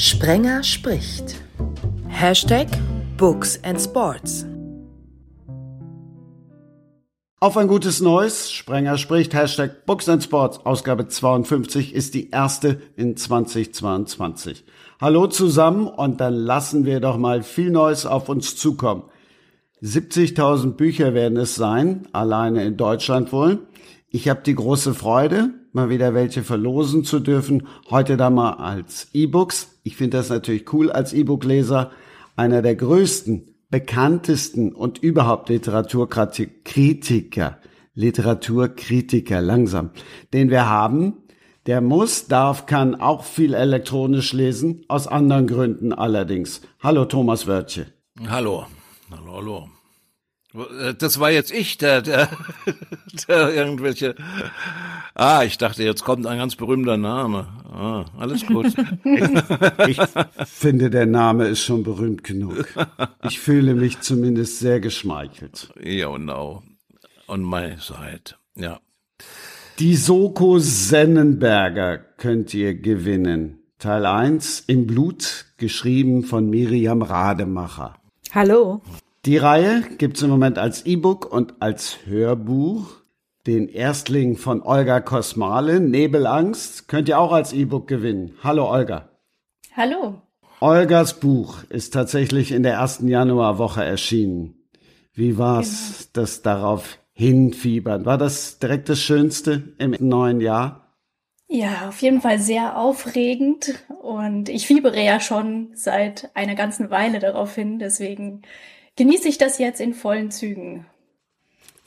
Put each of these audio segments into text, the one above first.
Sprenger spricht. Hashtag Books and Sports. Auf ein gutes Neues. Sprenger spricht. Hashtag Books and Sports. Ausgabe 52 ist die erste in 2022. Hallo zusammen und dann lassen wir doch mal viel Neues auf uns zukommen. 70.000 Bücher werden es sein, alleine in Deutschland wohl. Ich habe die große Freude, mal wieder welche verlosen zu dürfen. Heute da mal als E-Books. Ich finde das natürlich cool als E-Book-Leser. Einer der größten, bekanntesten und überhaupt Literaturkritiker, Literaturkritiker langsam, den wir haben. Der muss, darf, kann auch viel elektronisch lesen, aus anderen Gründen allerdings. Hallo Thomas Wörtje. Hallo. Hallo, hallo. Das war jetzt ich, der, der, der irgendwelche. Ah, ich dachte, jetzt kommt ein ganz berühmter Name. Ah, alles gut. Ich finde, der Name ist schon berühmt genug. Ich fühle mich zumindest sehr geschmeichelt. Ja, genau. On my side. Ja. Die Soko Sennenberger könnt ihr gewinnen. Teil 1 im Blut, geschrieben von Miriam Rademacher. Hallo. Die Reihe gibt's im Moment als E-Book und als Hörbuch. Den Erstling von Olga Kosmale, Nebelangst, könnt ihr auch als E-Book gewinnen. Hallo Olga. Hallo. Olgas Buch ist tatsächlich in der ersten Januarwoche erschienen. Wie war's, genau. das darauf hinfiebern? War das direkt das Schönste im neuen Jahr? Ja, auf jeden Fall sehr aufregend und ich fiebere ja schon seit einer ganzen Weile darauf hin, deswegen genieße ich das jetzt in vollen Zügen.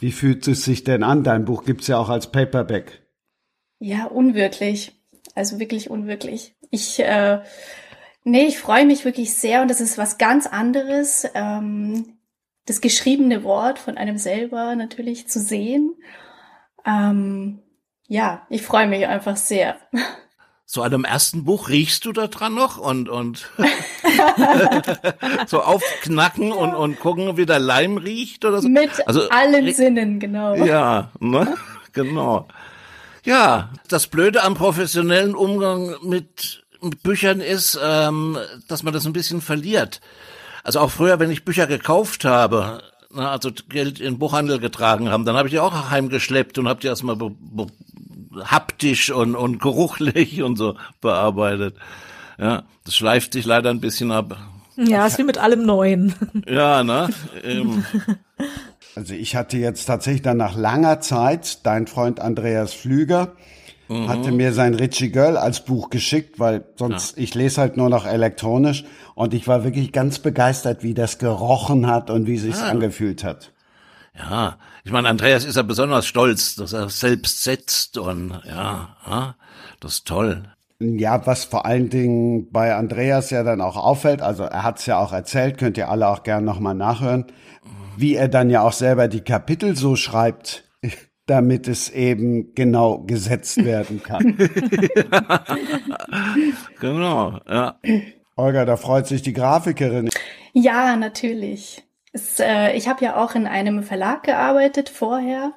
Wie fühlt es sich denn an? Dein Buch gibt's ja auch als Paperback. Ja, unwirklich. Also wirklich unwirklich. Ich, äh, nee, ich freue mich wirklich sehr und das ist was ganz anderes. Ähm, das geschriebene Wort von einem selber natürlich zu sehen. Ähm, ja, ich freue mich einfach sehr. so einem ersten Buch riechst du da dran noch und und so aufknacken und und gucken, wie der Leim riecht oder so. Mit also, allen Sinnen, genau. Ja, ne? genau. Ja, das Blöde am professionellen Umgang mit, mit Büchern ist, ähm, dass man das ein bisschen verliert. Also auch früher, wenn ich Bücher gekauft habe, na, also Geld in Buchhandel getragen haben, dann habe ich die auch heimgeschleppt und habe die erstmal haptisch und, und geruchlich und so bearbeitet. Ja, das schleift sich leider ein bisschen ab. Ja, ist wie mit allem Neuen. Ja, ne? Eben. Also ich hatte jetzt tatsächlich dann nach langer Zeit, dein Freund Andreas Flüger, mhm. hatte mir sein Richie Girl als Buch geschickt, weil sonst, ja. ich lese halt nur noch elektronisch und ich war wirklich ganz begeistert, wie das gerochen hat und wie sich's ah. angefühlt hat. Ja, ich meine, Andreas ist ja besonders stolz, dass er selbst setzt und ja, das ist toll. Ja, was vor allen Dingen bei Andreas ja dann auch auffällt, also er hat es ja auch erzählt, könnt ihr alle auch gerne nochmal nachhören, wie er dann ja auch selber die Kapitel so schreibt, damit es eben genau gesetzt werden kann. genau, ja. Olga, da freut sich die Grafikerin. Ja, natürlich. Es, äh, ich habe ja auch in einem Verlag gearbeitet vorher.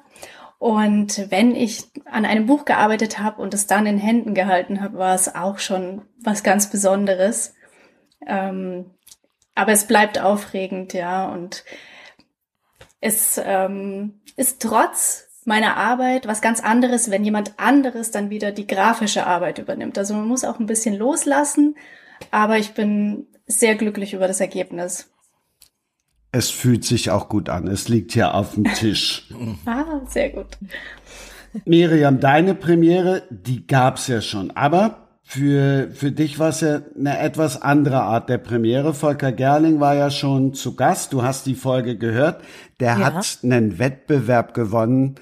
Und wenn ich an einem Buch gearbeitet habe und es dann in Händen gehalten habe, war es auch schon was ganz Besonderes. Ähm, aber es bleibt aufregend, ja. Und es ähm, ist trotz meiner Arbeit was ganz anderes, wenn jemand anderes dann wieder die grafische Arbeit übernimmt. Also man muss auch ein bisschen loslassen, aber ich bin sehr glücklich über das Ergebnis. Es fühlt sich auch gut an. Es liegt hier auf dem Tisch. ah, sehr gut. Miriam, deine Premiere, die gab's ja schon. Aber für, für dich war es ja eine etwas andere Art der Premiere. Volker Gerling war ja schon zu Gast. Du hast die Folge gehört. Der ja. hat einen Wettbewerb gewonnen.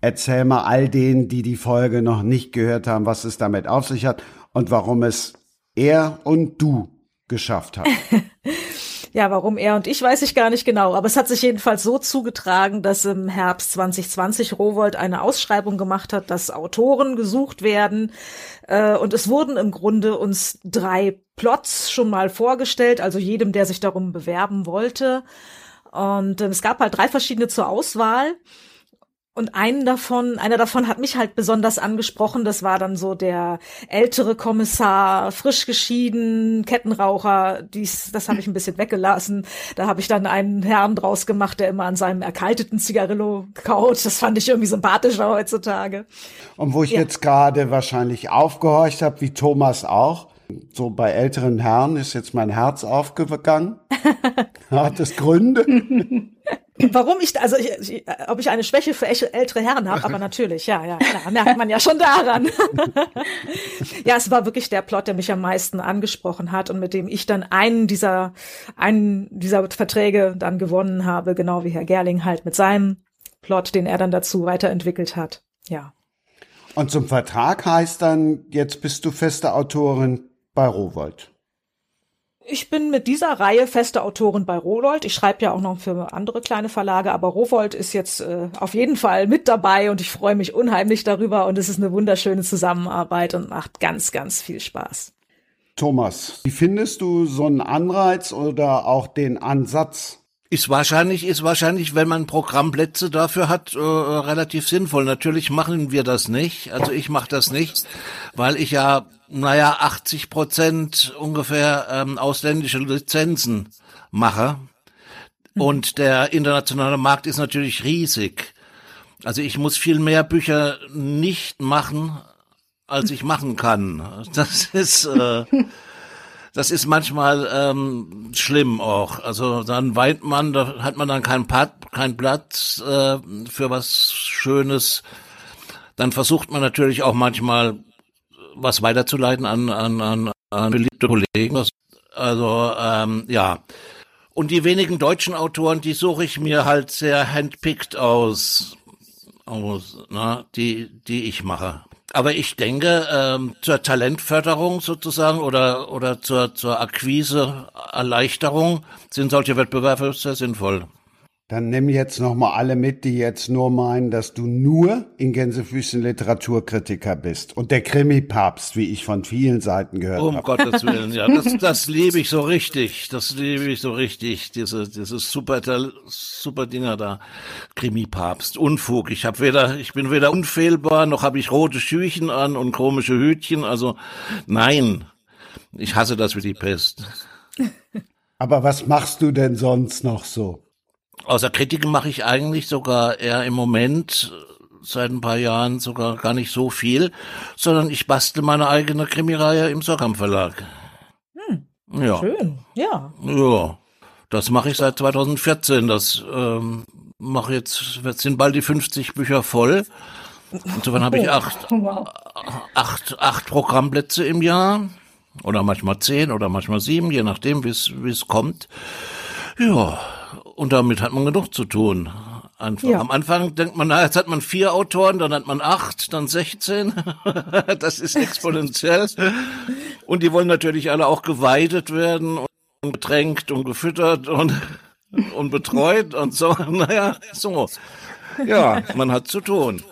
Erzähl mal all denen, die die Folge noch nicht gehört haben, was es damit auf sich hat und warum es er und du geschafft haben. Ja, warum er und ich, weiß ich gar nicht genau. Aber es hat sich jedenfalls so zugetragen, dass im Herbst 2020 Rowold eine Ausschreibung gemacht hat, dass Autoren gesucht werden. Äh, und es wurden im Grunde uns drei Plots schon mal vorgestellt, also jedem, der sich darum bewerben wollte. Und äh, es gab halt drei verschiedene zur Auswahl. Und einen davon, einer davon hat mich halt besonders angesprochen. Das war dann so der ältere Kommissar, frisch geschieden, Kettenraucher. Dies, das habe ich ein bisschen weggelassen. Da habe ich dann einen Herrn draus gemacht, der immer an seinem erkalteten Zigarillo kaut. Das fand ich irgendwie sympathischer heutzutage. Und wo ich Ja. jetzt gerade wahrscheinlich aufgehorcht habe, wie Thomas auch, so bei älteren Herren ist jetzt mein Herz aufgegangen. Hat es Gründe? Warum ich, also ich, ich, ob ich eine Schwäche für ältere Herren habe, aber natürlich, ja, ja, klar, merkt man ja schon daran. ja, es war wirklich der Plot, der mich am meisten angesprochen hat und mit dem ich dann einen dieser, einen dieser Verträge dann gewonnen habe, genau wie Herr Gerling halt mit seinem Plot, den er dann dazu weiterentwickelt hat. Ja. Und zum Vertrag heißt dann, jetzt bist du feste Autorin bei Rowold. Ich bin mit dieser Reihe feste Autorin bei Rowold. Ich schreibe ja auch noch für andere kleine Verlage, aber Rowold ist jetzt äh, auf jeden Fall mit dabei und ich freue mich unheimlich darüber und es ist eine wunderschöne Zusammenarbeit und macht ganz, ganz viel Spaß. Thomas, wie findest du so einen Anreiz oder auch den Ansatz? Ist wahrscheinlich, ist wahrscheinlich, wenn man Programmplätze dafür hat, äh, relativ sinnvoll. Natürlich machen wir das nicht. Also ich mache das nicht, weil ich ja, naja, 80 Prozent ungefähr ähm, ausländische Lizenzen mache. Und der internationale Markt ist natürlich riesig. Also ich muss viel mehr Bücher nicht machen, als ich machen kann. Das ist äh, das ist manchmal ähm, schlimm auch. Also dann weint man, da hat man dann keinen Pat, keinen Platz äh, für was Schönes. Dann versucht man natürlich auch manchmal was weiterzuleiten an an an, an beliebte Kollegen. Das, also ähm, ja. Und die wenigen deutschen Autoren, die suche ich mir halt sehr handpicked aus, aus na, die die ich mache. Aber ich denke, ähm, zur Talentförderung sozusagen oder, oder zur, zur Akquise, Erleichterung sind solche Wettbewerbe sehr sinnvoll. Dann nimm jetzt noch mal alle mit, die jetzt nur meinen, dass du nur in Gänsefüßchen Literaturkritiker bist und der Krimi-Papst, wie ich von vielen Seiten gehört Um habe. Gottes Willen, ja, das, das liebe ich so richtig, das liebe ich so richtig, diese, diese super, super Dinger da, Krimi-Papst, Unfug. Ich habe weder, ich bin weder unfehlbar, noch habe ich rote Schüchen an und komische Hütchen. Also nein, ich hasse das wie die Pest. Aber was machst du denn sonst noch so? Außer Kritiken mache ich eigentlich sogar eher im Moment seit ein paar Jahren sogar gar nicht so viel, sondern ich bastel meine eigene Krimireihe im Sorkamp Verlag. Ja, Schön, ja. ja, das mache ich seit 2014. Das ähm, mache jetzt, jetzt sind bald die 50 Bücher voll. Insofern habe ich acht, Wow. acht, acht Programmplätze im Jahr oder manchmal zehn oder manchmal sieben, je nachdem, wie es wie es kommt. Ja, und damit hat man genug zu tun. Ja. Am Anfang denkt man, na, jetzt hat man vier Autoren, dann hat man acht, dann 16. das ist exponentiell. Und die wollen natürlich alle auch geweidet werden und getränkt und gefüttert und, und betreut und so. Naja, so. Ja, man hat zu tun.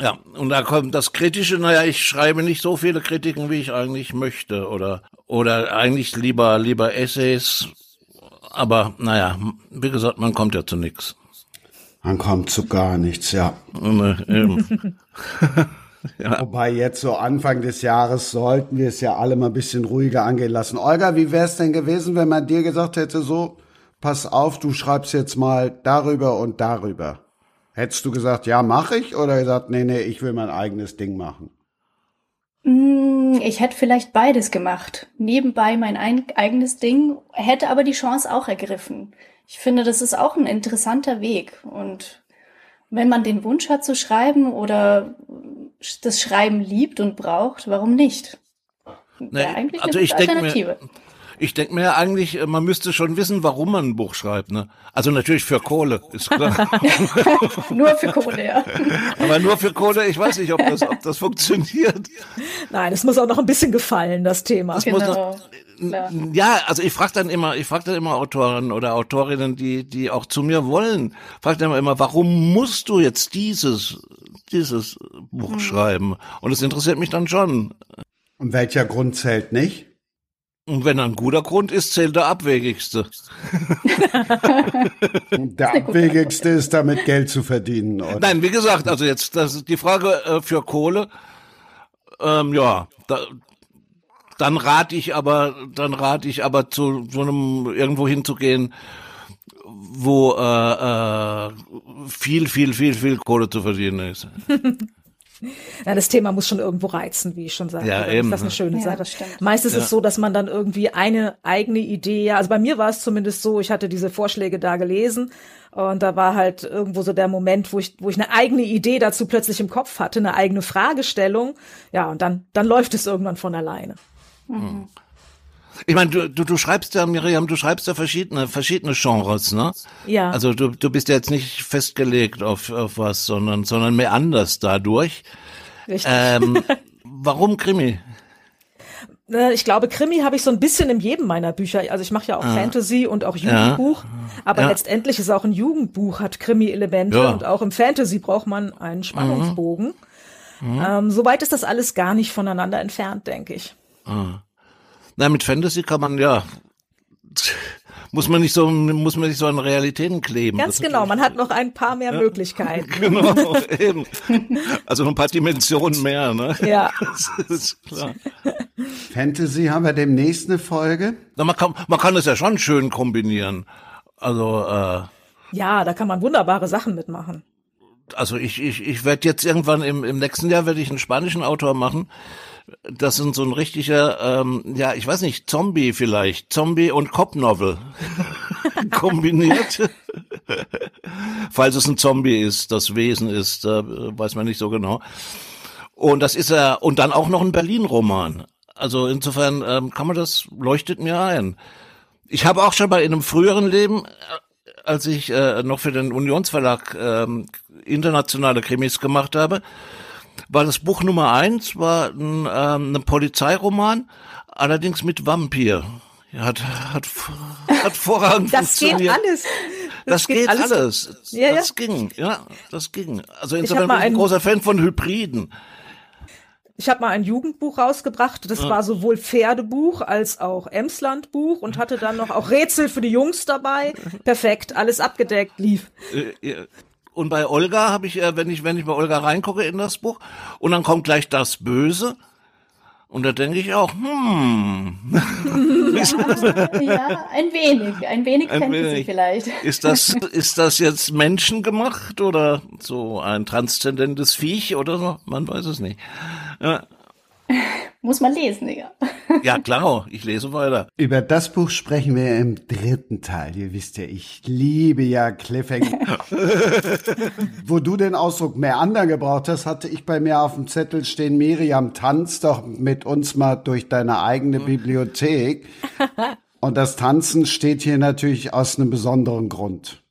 Ja, und da kommt das Kritische, naja, ich schreibe nicht so viele Kritiken, wie ich eigentlich möchte, oder, oder eigentlich lieber, lieber Essays, aber naja, wie gesagt, man kommt ja zu nichts. Man kommt zu gar nichts, ja. Wobei jetzt so Anfang des Jahres sollten wir es ja alle mal ein bisschen ruhiger angehen lassen. Olga, wie wäre es denn gewesen, wenn man dir gesagt hätte, so, pass auf, du schreibst jetzt mal darüber und darüber? Hättest du gesagt, ja, mache ich? Oder gesagt, nee, nee, ich will mein eigenes Ding machen? Mm, Ich hätte vielleicht beides gemacht. Nebenbei mein ein eigenes Ding, hätte aber die Chance auch ergriffen. Ich finde, das ist auch ein interessanter Weg. Und wenn man den Wunsch hat zu schreiben oder das Schreiben liebt und braucht, warum nicht? Nee, eigentlich also eine ich gute denk mir- Alternative. Ich denke mir ja eigentlich, äh, man müsste schon wissen, warum man ein Buch schreibt, ne? Also natürlich für Kohle, ist klar. Nur für Kohle, ja. Aber nur für Kohle, ich weiß nicht, ob das, ob das funktioniert. Nein, es muss auch noch ein bisschen gefallen, das Thema. muss Genau. Klar. Ja, also ich frage dann immer, ich frage dann immer Autoren oder Autorinnen, die, die auch zu mir wollen, frage dann immer, warum musst du jetzt dieses, dieses Buch schreiben? Und es interessiert mich dann schon. Und welcher Grund zählt nicht? Und wenn ein guter Grund ist, zählt der abwegigste. Der abwegigste ist damit Geld zu verdienen. Oder? Nein, wie gesagt, also jetzt das ist die Frage äh, für Kohle. Ähm, ja, da, dann rate ich aber, dann rate ich aber zu so einem irgendwo hinzugehen, wo äh, äh, viel, viel, viel, viel Kohle zu verdienen ist. Ja, das Thema muss schon irgendwo reizen, wie ich schon sagte. Ja, eben. Ist das eine schöne Ja, Sache. Meistens ist Ja. es so, dass man dann irgendwie eine eigene Idee, also bei mir war es zumindest so, ich hatte diese Vorschläge da gelesen und da war halt irgendwo so der Moment, wo ich, wo ich eine eigene Idee dazu plötzlich im Kopf hatte, eine eigene Fragestellung. Ja, und dann, dann läuft es irgendwann von alleine. Ich meine, du, du, du schreibst ja, Miriam, du schreibst ja verschiedene, verschiedene Genres, ne? Ja. Also du, du bist ja jetzt nicht festgelegt auf, auf was, sondern, sondern mehr anders dadurch. Richtig. Ähm, warum Krimi? Äh, Ich glaube, Krimi habe ich so ein bisschen in jedem meiner Bücher. Also ich mache ja auch Fantasy und auch Jugendbuch. Aber Ja. letztendlich ist auch ein Jugendbuch, hat Krimi-Elemente Ja. und auch im Fantasy braucht man einen Spannungsbogen. Ähm, Soweit ist das alles gar nicht voneinander entfernt, denke ich. Na, mit Fantasy kann man ja, muss man nicht so, muss man nicht so an Realitäten kleben. Ganz Das- genau, man hat noch ein paar mehr Möglichkeiten. Genau, eben. Also noch ein paar Dimensionen mehr, ne? Ja. Das ist klar. Fantasy haben wir demnächst eine Folge. Na, man kann, man kann es ja schon schön kombinieren. Also, äh, Ja, da kann man wunderbare Sachen mitmachen. also ich, ich, ich werde jetzt irgendwann im, im nächsten Jahr werde ich einen spanischen Autor machen. Das sind so ein richtiger, ähm, ja, ich weiß nicht, Zombie vielleicht, Zombie und Cop-Novel kombiniert. Falls es ein Zombie ist, das Wesen ist, äh, weiß man nicht so genau. Und das ist er, und dann auch noch ein Berlin-Roman. Also insofern ähm, kann man das, leuchtet mir ein. Ich habe auch schon bei in einem früheren Leben, äh, als ich äh, noch für den Unionsverlag ähm, internationale Krimis gemacht habe, war das Buch Nummer eins, war ein, ähm, ein Polizeiroman, allerdings mit Vampir. Ja, hat, hat, hat vorragend Das geht funktioniert. alles. Das, geht, alles. Ja, das ja. ging, ja, das ging. Also insofern bin ich ein großer Fan von Hybriden. Ich habe mal ein Jugendbuch rausgebracht. Das war sowohl Pferdebuch als auch Emslandbuch und hatte dann noch auch Rätsel für die Jungs dabei. Perfekt, alles abgedeckt, lief. Und bei Olga habe ich, äh, wenn ich, wenn ich bei Olga reingucke in das Buch, und dann kommt gleich das Böse. Und da denke ich auch, hm, Ja, ein wenig, ein wenig Ein Fantasy wenig. vielleicht. ist das, ist das jetzt menschengemacht oder so ein transzendentes Viech oder so? Man weiß es nicht. Ja, Muss man lesen, ja. ja klar, ich lese weiter. Über das Buch sprechen wir im dritten Teil. Ihr wisst ja, ich liebe ja Cliffhanger. Wo du den Ausdruck mehr anderen gebraucht hast, hatte ich bei mir auf dem Zettel stehen, Miriam, tanz doch mit uns mal durch deine eigene Bibliothek. Und das Tanzen steht hier natürlich aus einem besonderen Grund.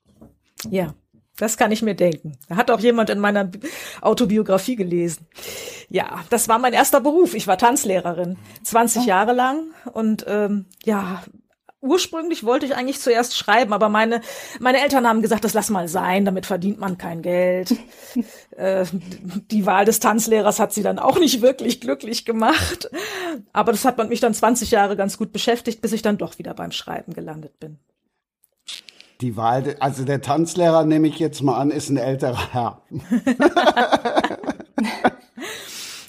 Ja, das kann ich mir denken. Da hat auch jemand in meiner Bi- Autobiografie gelesen. Ja, das war mein erster Beruf. Ich war Tanzlehrerin, 20 Jahre lang und ähm, ja. Ursprünglich wollte ich eigentlich zuerst schreiben, aber meine, meine Eltern haben gesagt, das lass mal sein, damit verdient man kein Geld. äh, die Wahl des Tanzlehrers hat sie dann auch nicht wirklich glücklich gemacht. Aber das hat man mich dann 20 Jahre ganz gut beschäftigt, bis ich dann doch wieder beim Schreiben gelandet bin. Die Wahl, also der Tanzlehrer, nehme ich jetzt mal an, ist ein älterer Herr.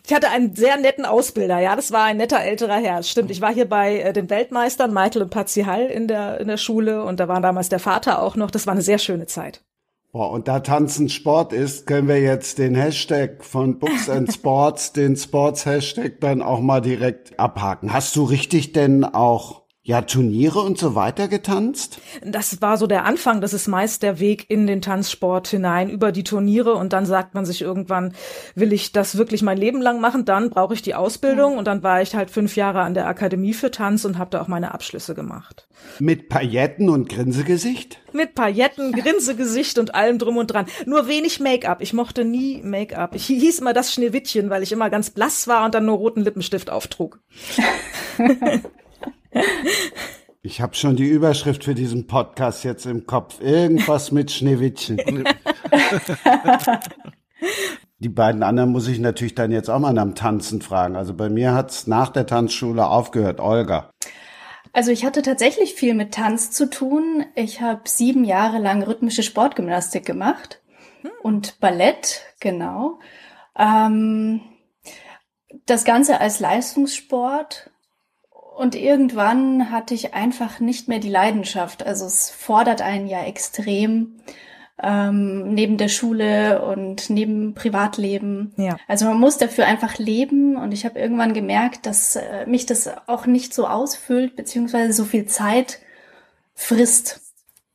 Ich hatte einen sehr netten Ausbilder, ja, das war ein netter älterer Herr. Stimmt, ich war hier bei äh, den Weltmeistern Michael und Patsy Hall in der, in der Schule und da war damals der Vater auch noch. Das war eine sehr schöne Zeit. Boah, und da Tanzen Sport ist, können wir jetzt den Hashtag von Books and Sports, den Sports-Hashtag dann auch mal direkt abhaken. Hast du richtig denn auch, ja, Turniere und so weiter getanzt? Das war so der Anfang, das ist meist der Weg in den Tanzsport hinein, über die Turniere und dann sagt man sich irgendwann, will ich das wirklich mein Leben lang machen, dann brauche ich die Ausbildung und dann war ich halt fünf Jahre an der Akademie für Tanz und habe da auch meine Abschlüsse gemacht. Mit Pailletten und Grinsegesicht? Mit Pailletten, Grinsegesicht und allem drum und dran. Nur wenig Make-up. Ich mochte nie Make-up. Ich hieß immer das Schneewittchen, weil ich immer ganz blass war und dann nur roten Lippenstift auftrug. Ich habe schon die Überschrift für diesen Podcast jetzt im Kopf. Irgendwas mit Schneewittchen. Die beiden anderen muss ich natürlich dann jetzt auch mal nach dem Tanzen fragen. Also bei mir hat's nach der Tanzschule aufgehört. Olga. Also ich hatte tatsächlich viel mit Tanz zu tun. Ich habe sieben Jahre lang rhythmische Sportgymnastik gemacht hm. und Ballett, genau. Ähm, das Ganze als Leistungssport. Und irgendwann hatte ich einfach nicht mehr die Leidenschaft. Also es fordert einen ja extrem ähm, neben der Schule und neben Privatleben. Ja. Also man muss dafür einfach leben und ich habe irgendwann gemerkt, dass äh, mich das auch nicht so ausfüllt, beziehungsweise so viel Zeit frisst.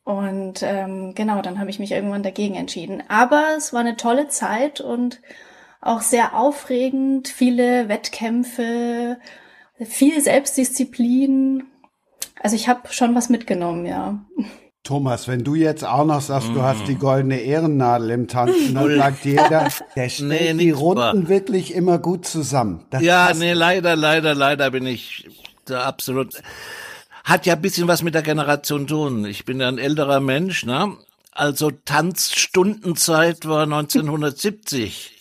Und ähm, genau, dann habe ich mich irgendwann dagegen entschieden. Aber es war eine tolle Zeit und auch sehr aufregend, viele Wettkämpfe, viel Selbstdisziplin. Also ich habe schon was mitgenommen, ja. Thomas, wenn du jetzt auch noch sagst, mm. du hast die goldene Ehrennadel im Tanzen, dann sagt jeder, der stellt nee, die Runden war. wirklich immer gut zusammen. Das ja, nee, leider, leider, leider bin ich da absolut. Hat ja ein bisschen was mit der Generation zu tun. Ich bin ja ein älterer Mensch, ne? Also Tanzstundenzeit war 1970.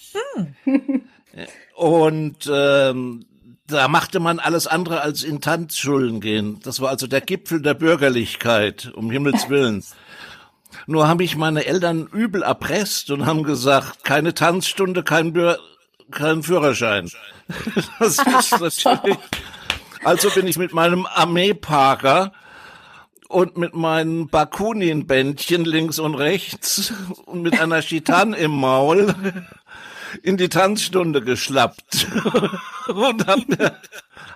Hm. Und ähm, da machte man alles andere als in Tanzschulen gehen. Das war also der Gipfel der Bürgerlichkeit, um Himmels Willen. Nur haben mich meine Eltern übel erpresst und haben gesagt, keine Tanzstunde, kein, Bür kein Führerschein. Das ist natürlich. Also bin ich mit meinem Armeeparker und mit meinen Bakunin-Bändchen links und rechts und mit einer Chitan im Maul in die Tanzstunde geschlappt und hab mir,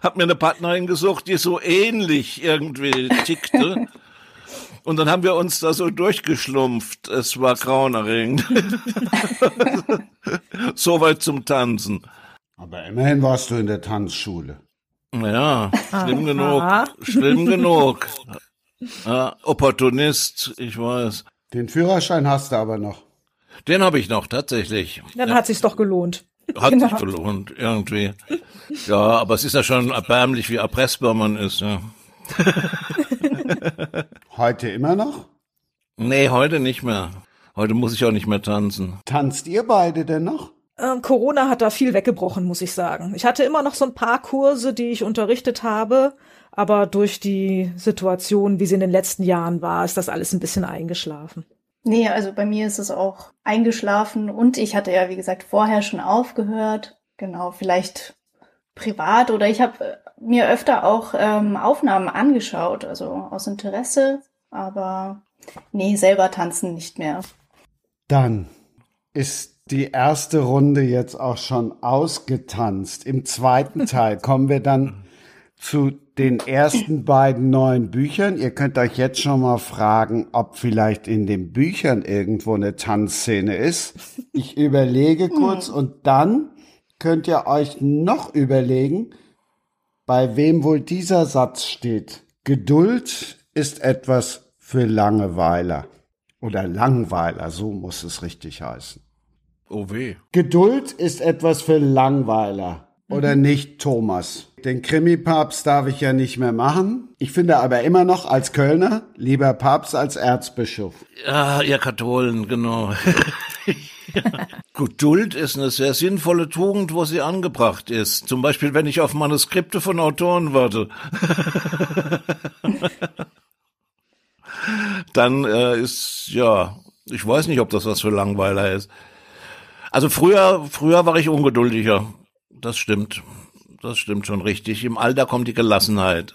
hab mir eine Partnerin gesucht, die so ähnlich irgendwie tickte. Und dann haben wir uns da so durchgeschlumpft. Es war grauenerregend. Soweit zum Tanzen. Aber immerhin warst du in der Tanzschule. Ja, schlimm genug. Schlimm genug. Ja, Opportunist, ich weiß. Den Führerschein hast du aber noch. Den habe ich noch, tatsächlich. Dann ja. hat sich's doch gelohnt. Hat genau. sich gelohnt, irgendwie. Ja, aber es ist ja schon erbärmlich, wie erpressbar man ist, ja. Heute immer noch? Nee, heute nicht mehr. Heute muss ich auch nicht mehr tanzen. Tanzt ihr beide denn noch? Ähm, Corona hat da viel weggebrochen, muss ich sagen. Ich hatte immer noch so ein paar Kurse, die ich unterrichtet habe, aber durch die Situation, wie sie in den letzten Jahren war, ist das alles ein bisschen eingeschlafen. Nee, also bei mir ist es auch eingeschlafen und ich hatte ja, wie gesagt, vorher schon aufgehört. Genau, vielleicht privat oder ich habe äh, mir öfter auch ähm, Aufnahmen angeschaut, also aus Interesse, aber nee, selber tanzen nicht mehr. Dann ist die erste Runde jetzt auch schon ausgetanzt. Im zweiten Teil kommen wir dann zu den ersten beiden neuen Büchern. Ihr könnt euch jetzt schon mal fragen, ob vielleicht in den Büchern irgendwo eine Tanzszene ist. Ich überlege kurz und dann könnt ihr euch noch überlegen, bei wem wohl dieser Satz steht. Geduld ist etwas für Langeweiler. Oder Langweiler, so muss es richtig heißen. Oh weh. Geduld ist etwas für Langweiler. Oder mhm. nicht, Thomas? Den Krimi-Papst darf ich ja nicht mehr machen. Ich finde aber immer noch als Kölner lieber Papst als Erzbischof. Ja, ihr Katholen, genau. Geduld ist eine sehr sinnvolle Tugend, wo sie angebracht ist. Zum Beispiel, wenn ich auf Manuskripte von Autoren warte. Dann äh, ist, ja, ich weiß nicht, ob das was für Langweiler ist. Also früher, früher war ich ungeduldiger das stimmt. Das stimmt schon richtig. Im Alter kommt die Gelassenheit.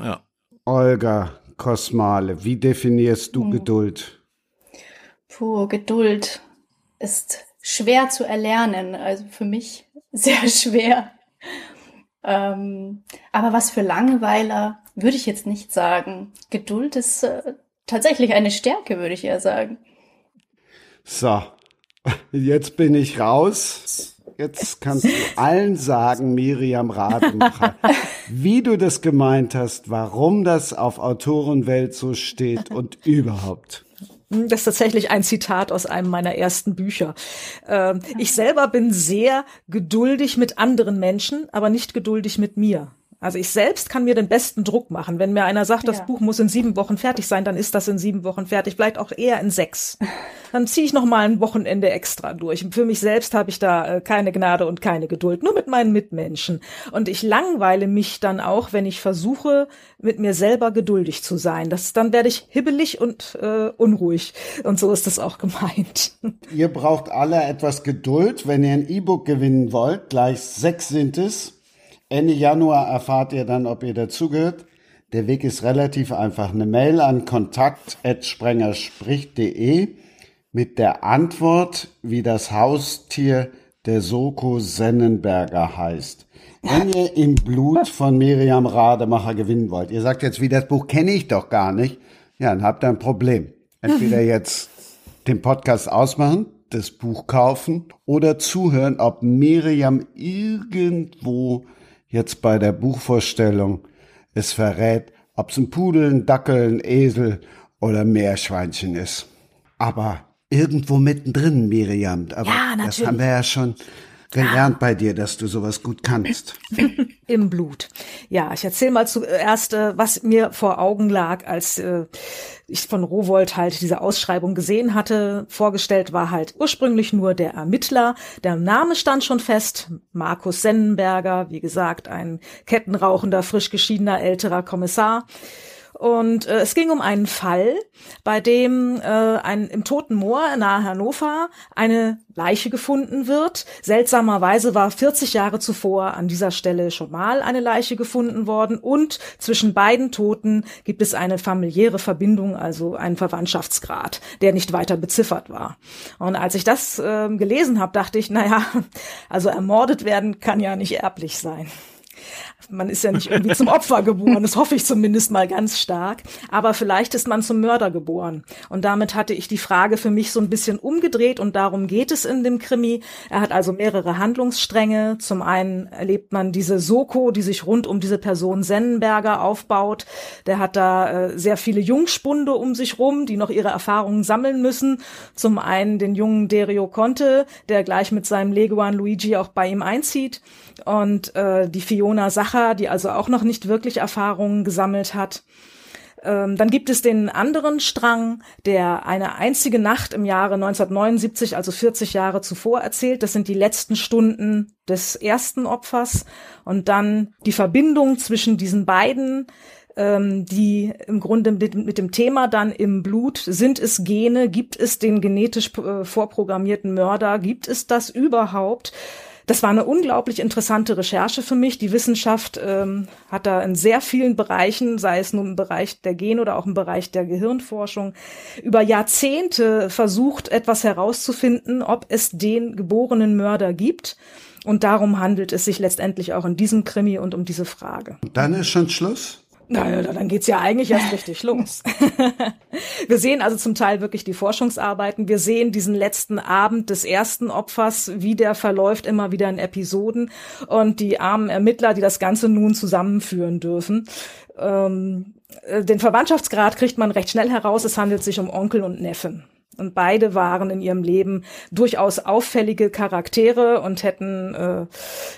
Ja. Olga Kosmale, wie definierst du hm. Geduld? Puh, Geduld ist schwer zu erlernen. Also für mich sehr schwer. Ähm, aber was für Langweiler würde ich jetzt nicht sagen. Geduld ist äh, tatsächlich eine Stärke, würde ich eher sagen. So, jetzt bin ich raus. Jetzt kannst du allen sagen, Miriam Rademacher, wie du das gemeint hast, warum das auf Autorenwelt so steht und überhaupt. Das ist tatsächlich ein Zitat aus einem meiner ersten Bücher. Ähm, ich selber bin sehr geduldig mit anderen Menschen, aber nicht geduldig mit mir. Also ich selbst kann mir den besten Druck machen. Wenn mir einer sagt, das Ja. Buch muss in sieben Wochen fertig sein, dann ist das in sieben Wochen fertig, vielleicht auch eher in sechs. Dann ziehe ich noch mal ein Wochenende extra durch. Für mich selbst habe ich da äh, keine Gnade und keine Geduld, nur mit meinen Mitmenschen. Und ich langweile mich dann auch, wenn ich versuche, mit mir selber geduldig zu sein. Das, dann werde ich hibbelig und äh, unruhig. Und so ist das auch gemeint. Ihr braucht alle etwas Geduld, wenn ihr ein E-Book gewinnen wollt. Gleich sechs sind es. Ende Januar erfahrt ihr dann, ob ihr dazugehört. Der Weg ist relativ einfach. Eine Mail an kontakt.sprengerspricht.de mit der Antwort, wie das Haustier der Soko Sennenberger heißt. Wenn ihr im Blut von Miriam Rademacher gewinnen wollt, ihr sagt jetzt, wie das Buch kenne ich doch gar nicht, ja, dann habt ihr ein Problem. Entweder jetzt den Podcast ausmachen, das Buch kaufen oder zuhören, ob Miriam irgendwo jetzt bei der Buchvorstellung es verrät, ob es ein Pudel, ein Dackel, ein Esel oder ein Meerschweinchen ist. Aber irgendwo mittendrin, Miriam. Aber Ja, das haben wir ja schon gelernt bei dir, dass du sowas gut kannst. Im Blut. Ja, ich erzähle mal zuerst, äh, was mir vor Augen lag, als äh, ich von Rowold halt diese Ausschreibung gesehen hatte. Vorgestellt war halt ursprünglich nur der Ermittler. Der Name stand schon fest. Markus Sennenberger, wie gesagt, ein kettenrauchender, frisch geschiedener älterer Kommissar. Und äh, es ging um einen Fall, bei dem äh, ein, im Toten Moor nahe Hannover eine Leiche gefunden wird. Seltsamerweise war 40 Jahre zuvor an dieser Stelle schon mal eine Leiche gefunden worden und zwischen beiden Toten gibt es eine familiäre Verbindung, also einen Verwandtschaftsgrad, der nicht weiter beziffert war. Und als ich das äh, gelesen habe, dachte ich, naja, also ermordet werden kann ja nicht erblich sein man ist ja nicht irgendwie zum Opfer geboren, das hoffe ich zumindest mal ganz stark. Aber vielleicht ist man zum Mörder geboren. Und damit hatte ich die Frage für mich so ein bisschen umgedreht und darum geht es in dem Krimi. Er hat also mehrere Handlungsstränge. Zum einen erlebt man diese Soko, die sich rund um diese Person Sennenberger aufbaut. Der hat da äh, sehr viele Jungspunde um sich rum, die noch ihre Erfahrungen sammeln müssen. Zum einen den jungen Derio Conte, der gleich mit seinem Leguan Luigi auch bei ihm einzieht. Und äh, die Fiona Sacher, die also auch noch nicht wirklich Erfahrungen gesammelt hat. Ähm, dann gibt es den anderen Strang, der eine einzige Nacht im Jahre 1979, also 40 Jahre zuvor erzählt. Das sind die letzten Stunden des ersten Opfers. Und dann die Verbindung zwischen diesen beiden, ähm, die im Grunde mit, dem Thema dann im Blut, sind es Gene, gibt es den genetisch äh, vorprogrammierten Mörder, gibt es das überhaupt? Das war eine unglaublich interessante Recherche für mich. Die Wissenschaft ähm, hat da in sehr vielen Bereichen, sei es nun im Bereich der Gen- oder auch im Bereich der Gehirnforschung, über Jahrzehnte versucht, etwas herauszufinden, ob es den geborenen Mörder gibt. Und darum handelt es sich letztendlich auch in diesem Krimi und um diese Frage. Dann ist schon Schluss. Na, ja, dann geht's ja eigentlich erst richtig los. wir sehen also zum Teil wirklich die Forschungsarbeiten. Wir sehen diesen letzten Abend des ersten Opfers, wie der verläuft, immer wieder in Episoden und die armen Ermittler, die das Ganze nun zusammenführen dürfen. Ähm, äh, den Verwandtschaftsgrad kriegt man recht schnell heraus. Es handelt sich um Onkel und Neffen. Und beide waren in ihrem Leben durchaus auffällige Charaktere und hätten äh,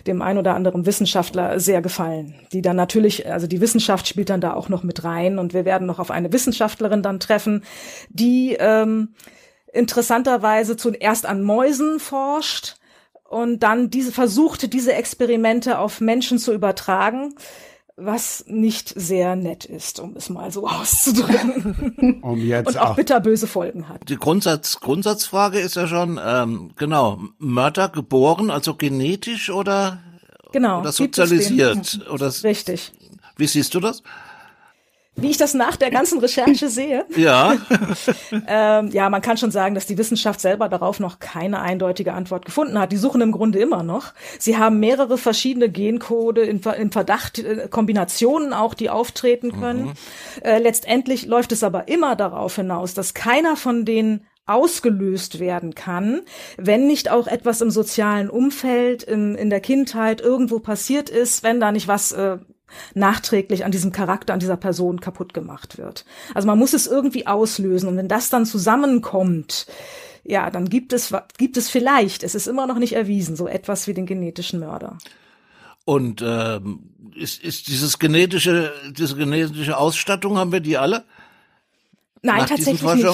dem ein oder anderen Wissenschaftler sehr gefallen. Die dann natürlich, also die Wissenschaft spielt dann da auch noch mit rein und wir werden noch auf eine Wissenschaftlerin dann treffen, die ähm, interessanterweise zuerst an Mäusen forscht und dann diese versuchte, diese Experimente auf Menschen zu übertragen was nicht sehr nett ist, um es mal so auszudrücken. Um jetzt und auch auch bitterböse Folgen hat. Die Grundsatz, Grundsatzfrage ist ja schon, ähm, genau, Mörder geboren, also genetisch oder, Genau. oder sozialisiert? Oder. Richtig. wie siehst du das? Wie ich das nach der ganzen Recherche sehe, Ja, ähm, ja, man kann schon sagen, dass die Wissenschaft selber darauf noch keine eindeutige Antwort gefunden hat. Die suchen im Grunde immer noch. Sie haben mehrere verschiedene Gencode in, in Verdacht, äh, Kombinationen auch, die auftreten können. Äh, letztendlich läuft es aber immer darauf hinaus, dass keiner von denen ausgelöst werden kann, wenn nicht auch etwas im sozialen Umfeld, in, in der Kindheit irgendwo passiert ist, wenn da nicht was äh, nachträglich an diesem Charakter, an dieser Person kaputt gemacht wird. Also man muss es irgendwie auslösen und wenn das dann zusammenkommt, ja, dann gibt es, gibt es vielleicht, es ist immer noch nicht erwiesen, so etwas wie den genetischen Mörder. Und ähm, ist, ist dieses genetische, diese genetische Ausstattung, haben wir die alle? Nein, tatsächlich nicht.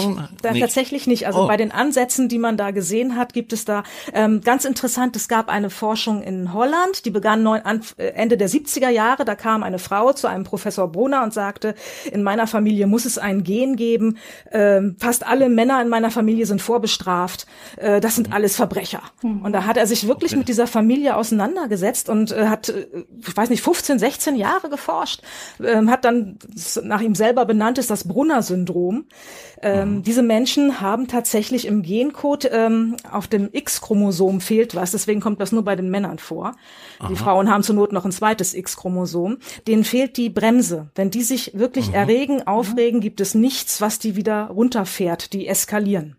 Da, nicht. Tatsächlich nicht. Also oh. bei den Ansätzen, die man da gesehen hat, gibt es da ähm, ganz interessant. Es gab eine Forschung in Holland, die begann neun, an, äh, Ende der 70er Jahre. Da kam eine Frau zu einem Professor Brunner und sagte: In meiner Familie muss es ein Gen geben. Ähm, fast alle Männer in meiner Familie sind vorbestraft. Äh, das sind alles Verbrecher. Mhm. Und da hat er sich wirklich okay. mit dieser Familie auseinandergesetzt und äh, hat, äh, ich weiß nicht, 15, 16 Jahre geforscht. Ähm, hat dann nach ihm selber benannt ist das Brunner-Syndrom. Syndrom. Ähm, mhm. Diese Menschen haben tatsächlich im Gencode ähm, auf dem X-Chromosom fehlt was, deswegen kommt das nur bei den Männern vor. Aha. Die Frauen haben zur Not noch ein zweites X-Chromosom. Denen fehlt die Bremse. Wenn die sich wirklich mhm. erregen, aufregen, gibt es nichts, was die wieder runterfährt. Die eskalieren.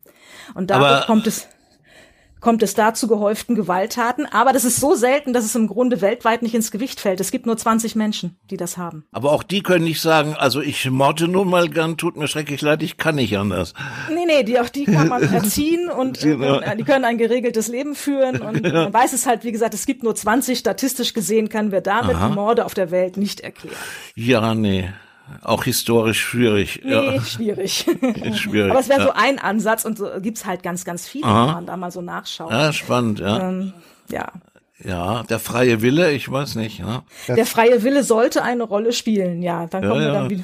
Und dadurch Aber kommt es kommt es da zu gehäuften Gewalttaten. Aber das ist so selten, dass es im Grunde weltweit nicht ins Gewicht fällt. Es gibt nur 20 Menschen, die das haben. Aber auch die können nicht sagen, also ich morde nun mal gern, tut mir schrecklich leid, ich kann nicht anders. Nee, nee, die, auch die kann man erziehen und äh, die können ein geregeltes Leben führen. Und ja. man weiß es halt, wie gesagt, es gibt nur 20. Statistisch gesehen kann wir damit Aha. Morde auf der Welt nicht erklären. Ja, nee. Auch historisch schwierig. Nee, ja. schwierig. schwierig. Aber es wäre ja. so ein Ansatz und so gibt's halt ganz, ganz viele, Aha. wenn man da mal so nachschaut. Ja, spannend, ja. Ähm, ja. Ja, der freie Wille, ich weiß nicht. Ja. Der freie Wille sollte eine Rolle spielen, ja. Dann kommen wir dann wieder.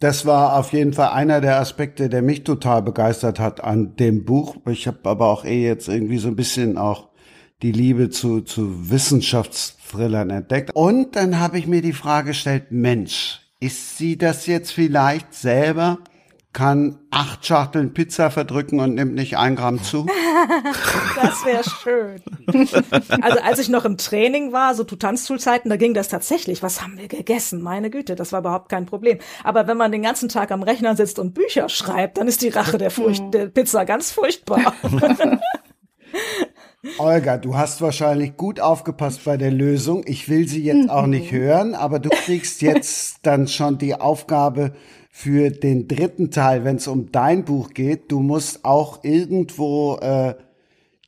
Das war auf jeden Fall einer der Aspekte, der mich total begeistert hat an dem Buch. Ich habe aber auch eh jetzt irgendwie so ein bisschen auch die Liebe zu, zu Wissenschaftsthrillern entdeckt. Und dann habe ich mir die Frage gestellt, Mensch, ist sie das jetzt vielleicht selber? Kann acht Schachteln Pizza verdrücken und nimmt nicht ein Gramm zu? das wäre schön. Also als ich noch im Training war, so Tutanzschulzeiten, da ging das tatsächlich. Was haben wir gegessen? Meine Güte, das war überhaupt kein Problem. Aber wenn man den ganzen Tag am Rechner sitzt und Bücher schreibt, dann ist die Rache der, Furcht, der Pizza ganz furchtbar. Olga, du hast wahrscheinlich gut aufgepasst bei der Lösung. Ich will sie jetzt auch nicht mhm. hören, aber du kriegst jetzt dann schon die Aufgabe für den dritten Teil, wenn es um dein Buch geht. Du musst auch irgendwo äh,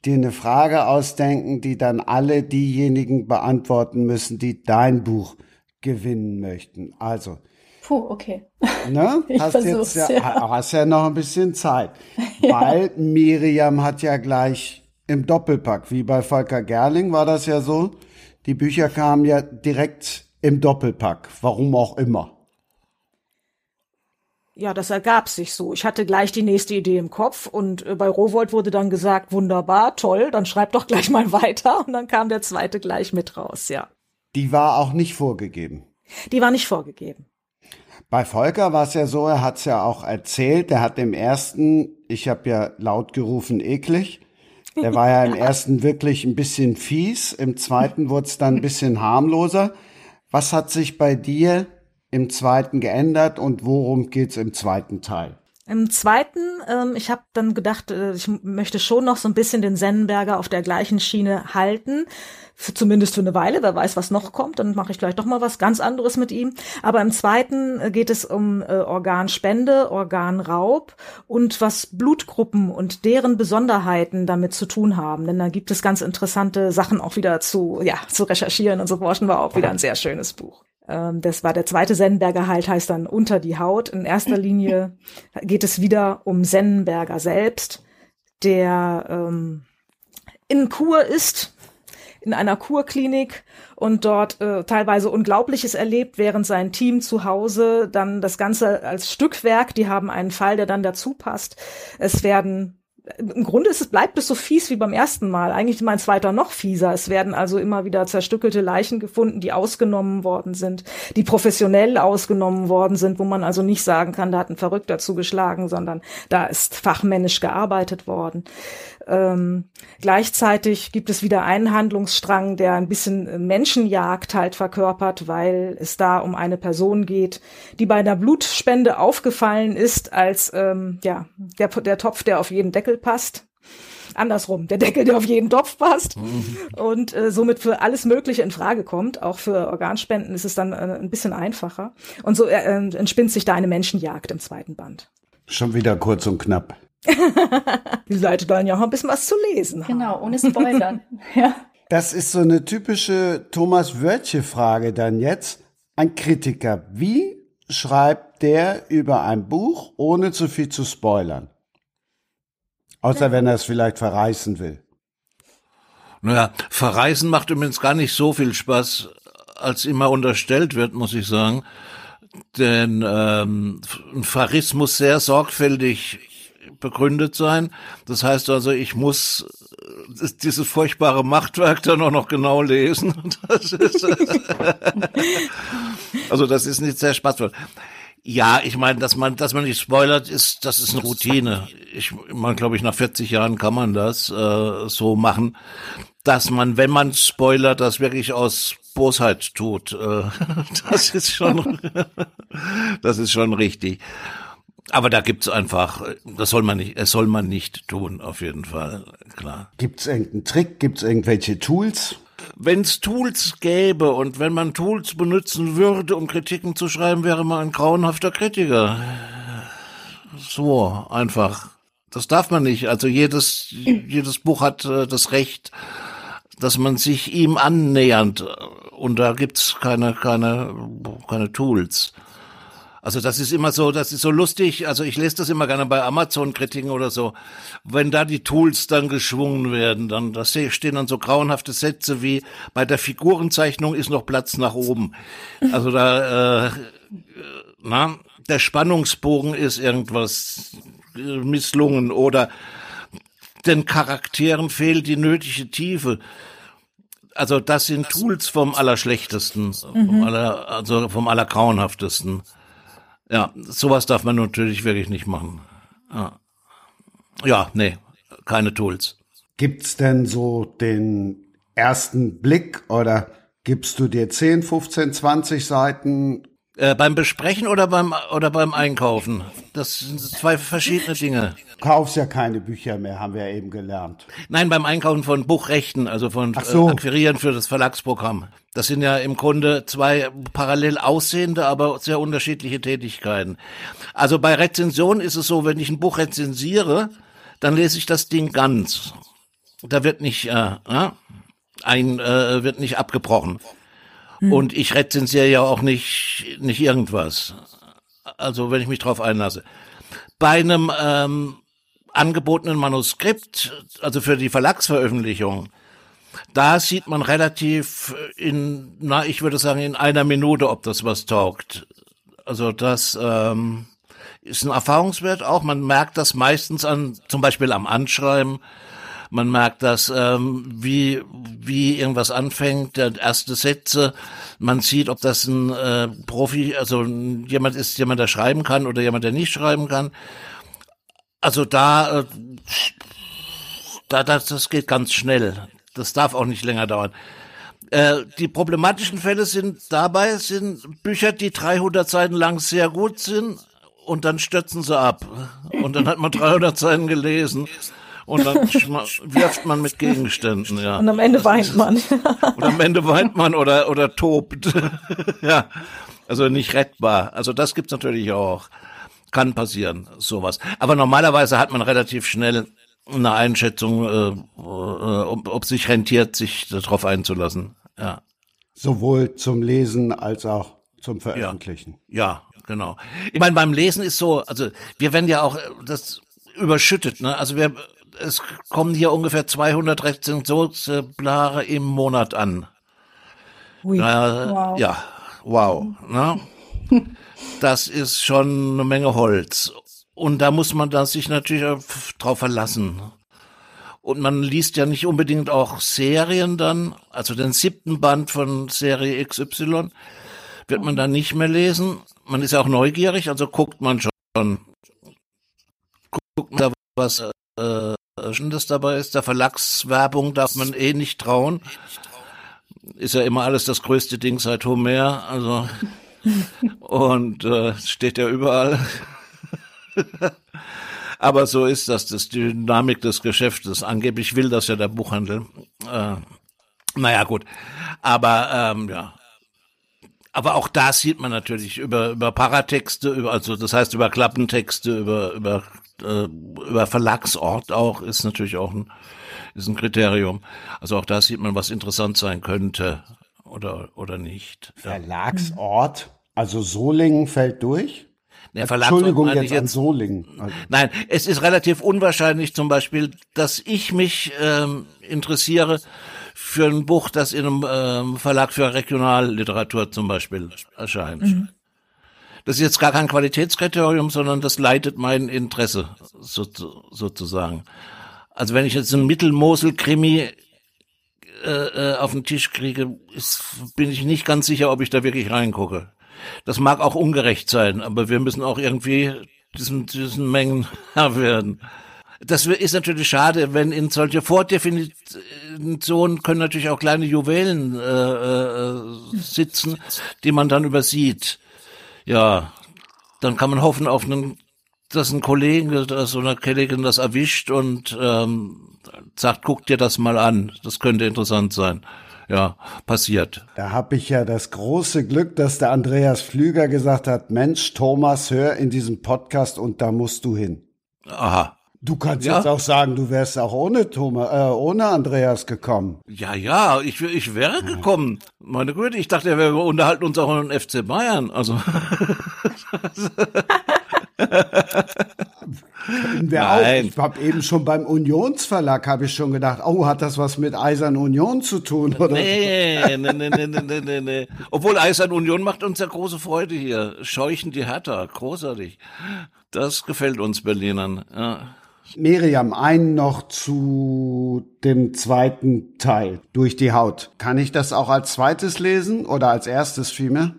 dir eine Frage ausdenken, die dann alle diejenigen beantworten müssen, die dein Buch gewinnen möchten. Also. Puh, okay. Ne? Ich hast jetzt ja, ja. hast ja noch ein bisschen Zeit, ja. weil Miriam hat ja gleich im Doppelpack. Wie bei Volker Gerling war das ja so. Die Bücher kamen ja direkt im Doppelpack. Warum auch immer. Ja, das ergab sich so. Ich hatte gleich die nächste Idee im Kopf und äh, bei Rowold wurde dann gesagt, wunderbar, toll, dann schreib doch gleich mal weiter und dann kam der zweite gleich mit raus, ja. Die war auch nicht vorgegeben. Die war nicht vorgegeben. Bei Volker war es ja so, er hat es ja auch erzählt, er hat im ersten, ich habe ja laut gerufen, eklig, der war ja im ersten wirklich ein bisschen fies, im zweiten wurde es dann ein bisschen harmloser. Was hat sich bei dir im zweiten geändert und worum geht's im zweiten Teil? Im zweiten, ähm, ich habe dann gedacht, äh, ich möchte schon noch so ein bisschen den Sennenberger auf der gleichen Schiene halten. Für, zumindest für eine Weile, wer weiß, was noch kommt, dann mache ich gleich doch mal was ganz anderes mit ihm. Aber im zweiten äh, geht es um äh, Organspende, Organraub und was Blutgruppen und deren Besonderheiten damit zu tun haben. Denn da gibt es ganz interessante Sachen auch wieder zu, ja, zu recherchieren und so forschen. Wir auch wieder ein sehr schönes Buch das war der zweite Sennenberger Halt, heißt dann Unter die Haut. In erster Linie geht es wieder um Sennenberger selbst, der ähm, in Kur ist, in einer Kurklinik und dort äh, teilweise Unglaubliches erlebt, während sein Team zu Hause dann das Ganze als Stückwerk, die haben einen Fall, der dann dazu passt. Es werden im Grunde ist es, bleibt es so fies wie beim ersten Mal. Eigentlich mein zweiter noch fieser. Es werden also immer wieder zerstückelte Leichen gefunden, die ausgenommen worden sind, die professionell ausgenommen worden sind, wo man also nicht sagen kann, da hat ein Verrückter zugeschlagen, sondern da ist fachmännisch gearbeitet worden. Ähm, gleichzeitig gibt es wieder einen Handlungsstrang, der ein bisschen Menschenjagd halt verkörpert, weil es da um eine Person geht, die bei einer Blutspende aufgefallen ist als ähm, ja der, der Topf, der auf jeden Deckel passt andersrum, der Deckel, der auf jeden Topf passt und äh, somit für alles Mögliche in Frage kommt. Auch für Organspenden ist es dann äh, ein bisschen einfacher. Und so äh, entspinnt sich da eine Menschenjagd im zweiten Band. Schon wieder kurz und knapp. Die Seite dann ja auch ein bisschen was zu lesen haben. Genau, ohne Spoilern. ja. Das ist so eine typische Thomas Wörtje-Frage dann jetzt. Ein Kritiker. Wie schreibt der über ein Buch, ohne zu viel zu spoilern? Außer wenn er es vielleicht verreißen will. Naja, verreisen macht übrigens gar nicht so viel Spaß, als immer unterstellt wird, muss ich sagen. Denn ähm, ein Verriss muss sehr sorgfältig begründet sein. Das heißt also, ich muss äh, dieses furchtbare Machtwerk dann auch noch genau lesen. Das ist, also das ist nicht sehr spaßvoll. Ja, ich meine, dass man, dass man nicht spoilert, ist, das ist eine Routine. Ich meine, glaube ich, nach 40 Jahren kann man das äh, so machen, dass man, wenn man spoilert, das wirklich aus Bosheit tut. Äh, das ist schon, das ist schon richtig. Aber da gibt's einfach, das soll man nicht, es soll man nicht tun, auf jeden Fall, klar. Gibt's irgendeinen Trick? Gibt's irgendwelche Tools? Wenn es Tools gäbe und wenn man Tools benutzen würde, um Kritiken zu schreiben, wäre man ein grauenhafter Kritiker. So, einfach. Das darf man nicht. Also jedes, jedes Buch hat äh, das Recht, dass man sich ihm annähernd und da gibt's keine, keine, keine Tools. Also das ist immer so, das ist so lustig. Also ich lese das immer gerne bei Amazon-Kritiken oder so. Wenn da die Tools dann geschwungen werden, dann da stehen dann so grauenhafte Sätze wie bei der Figurenzeichnung ist noch Platz nach oben. Also da, äh, na, der Spannungsbogen ist irgendwas äh, misslungen oder den Charakteren fehlt die nötige Tiefe. Also das sind Tools vom Allerschlechtesten, mhm. vom aller, also vom Allergrauenhaftesten. Ja, sowas darf man natürlich wirklich nicht machen. Ja, ja nee, keine Tools. Gibt's denn so den ersten Blick oder gibst du dir 10, 15, 20 Seiten äh, beim Besprechen oder beim oder beim Einkaufen? Das sind zwei verschiedene Dinge. Du kaufst ja keine Bücher mehr, haben wir ja eben gelernt. Nein, beim Einkaufen von Buchrechten, also von so. äh, Akquirieren für das Verlagsprogramm. Das sind ja im Grunde zwei parallel aussehende, aber sehr unterschiedliche Tätigkeiten. Also bei Rezensionen ist es so, wenn ich ein Buch rezensiere, dann lese ich das Ding ganz. Da wird nicht äh, äh ein äh, wird nicht abgebrochen. Mhm. Und ich rezensiere ja auch nicht, nicht irgendwas. Also wenn ich mich drauf einlasse. Bei einem ähm, angebotenen Manuskript, also für die Verlagsveröffentlichung, da sieht man relativ in, na, ich würde sagen, in einer Minute, ob das was taugt. Also das ähm, ist ein Erfahrungswert auch. Man merkt das meistens an, zum Beispiel am Anschreiben, man merkt das, ähm, wie, wie irgendwas anfängt, der erste Sätze. Man sieht, ob das ein äh, Profi, also jemand ist, jemand, der schreiben kann oder jemand, der nicht schreiben kann. Also da, äh, da das, das geht ganz schnell. Das darf auch nicht länger dauern. Äh, die problematischen Fälle sind dabei, sind Bücher, die 300 Seiten lang sehr gut sind und dann stürzen sie ab. Und dann hat man 300 Seiten gelesen und dann wirft man mit Gegenständen, ja. Und am Ende weint man. und am Ende weint man oder, oder tobt. ja. Also nicht rettbar. Also das gibt's natürlich auch. Kann passieren, sowas. Aber normalerweise hat man relativ schnell eine Einschätzung, äh, äh, ob, ob sich rentiert, sich darauf einzulassen. Ja. Sowohl zum Lesen als auch zum Veröffentlichen. Ja, ja genau. Ich meine, beim Lesen ist so, also wir werden ja auch das überschüttet, ne? Also wir es kommen hier ungefähr 200 Rezensionsexemplare im Monat an. Ui, äh, wow. Ja, wow. Ne? das ist schon eine Menge Holz. Und da muss man da sich natürlich drauf verlassen. Und man liest ja nicht unbedingt auch Serien dann, also den siebten Band von Serie XY wird man dann nicht mehr lesen. Man ist ja auch neugierig, also guckt man schon, guckt man da was äh, das dabei ist. Der Verlagswerbung darf man eh nicht trauen. Ist ja immer alles das größte Ding seit Homer, also und äh, steht ja überall. Aber so ist das, das Dynamik des Geschäftes. Angeblich will das ja der Buchhandel. Äh, naja, gut. Aber ähm, ja. aber auch da sieht man natürlich über, über Paratexte, über, also das heißt über Klappentexte, über, über, äh, über Verlagsort auch, ist natürlich auch ein, ist ein Kriterium. Also auch da sieht man, was interessant sein könnte oder, oder nicht. Verlagsort, also Solingen fällt durch? Der Entschuldigung jetzt, jetzt an Solingen. Also. Nein, es ist relativ unwahrscheinlich zum Beispiel, dass ich mich ähm, interessiere für ein Buch, das in einem ähm, Verlag für Regionalliteratur zum Beispiel erscheint. Mhm. Das ist jetzt gar kein Qualitätskriterium, sondern das leitet mein Interesse so, sozusagen. Also wenn ich jetzt einen Mittelmosel-Krimi äh, äh, auf den Tisch kriege, ist, bin ich nicht ganz sicher, ob ich da wirklich reingucke. Das mag auch ungerecht sein, aber wir müssen auch irgendwie diesen, diesen Mengen Herr werden. Das ist natürlich schade, wenn in solche Vordefinitionen können natürlich auch kleine Juwelen äh, äh, sitzen, die man dann übersieht. Ja, dann kann man hoffen auf einen, dass ein Kollege, dass eine Kollegin das erwischt und ähm, sagt, guck dir das mal an. Das könnte interessant sein ja, passiert. Da habe ich ja das große Glück, dass der Andreas Flüger gesagt hat, Mensch, Thomas, hör in diesem Podcast und da musst du hin. Aha. Du kannst ja? jetzt auch sagen, du wärst auch ohne Thomas, äh, ohne Andreas gekommen. Ja, ja, ich, ich wäre gekommen. Meine Güte, ich dachte, wir unterhalten uns auch in den FC Bayern. Also. Können wir Nein. auch. Ich habe eben schon beim Unionsverlag habe ich schon gedacht, oh, hat das was mit Eisern Union zu tun oder? Nee, nee, nee, nee, nee, nee, nee. Obwohl Eisern Union macht uns ja große Freude hier. Scheuchen die Hertha, großartig. Das gefällt uns Berlinern. Ja. Miriam, einen noch zu dem zweiten Teil, durch die Haut. Kann ich das auch als zweites lesen oder als erstes vielmehr?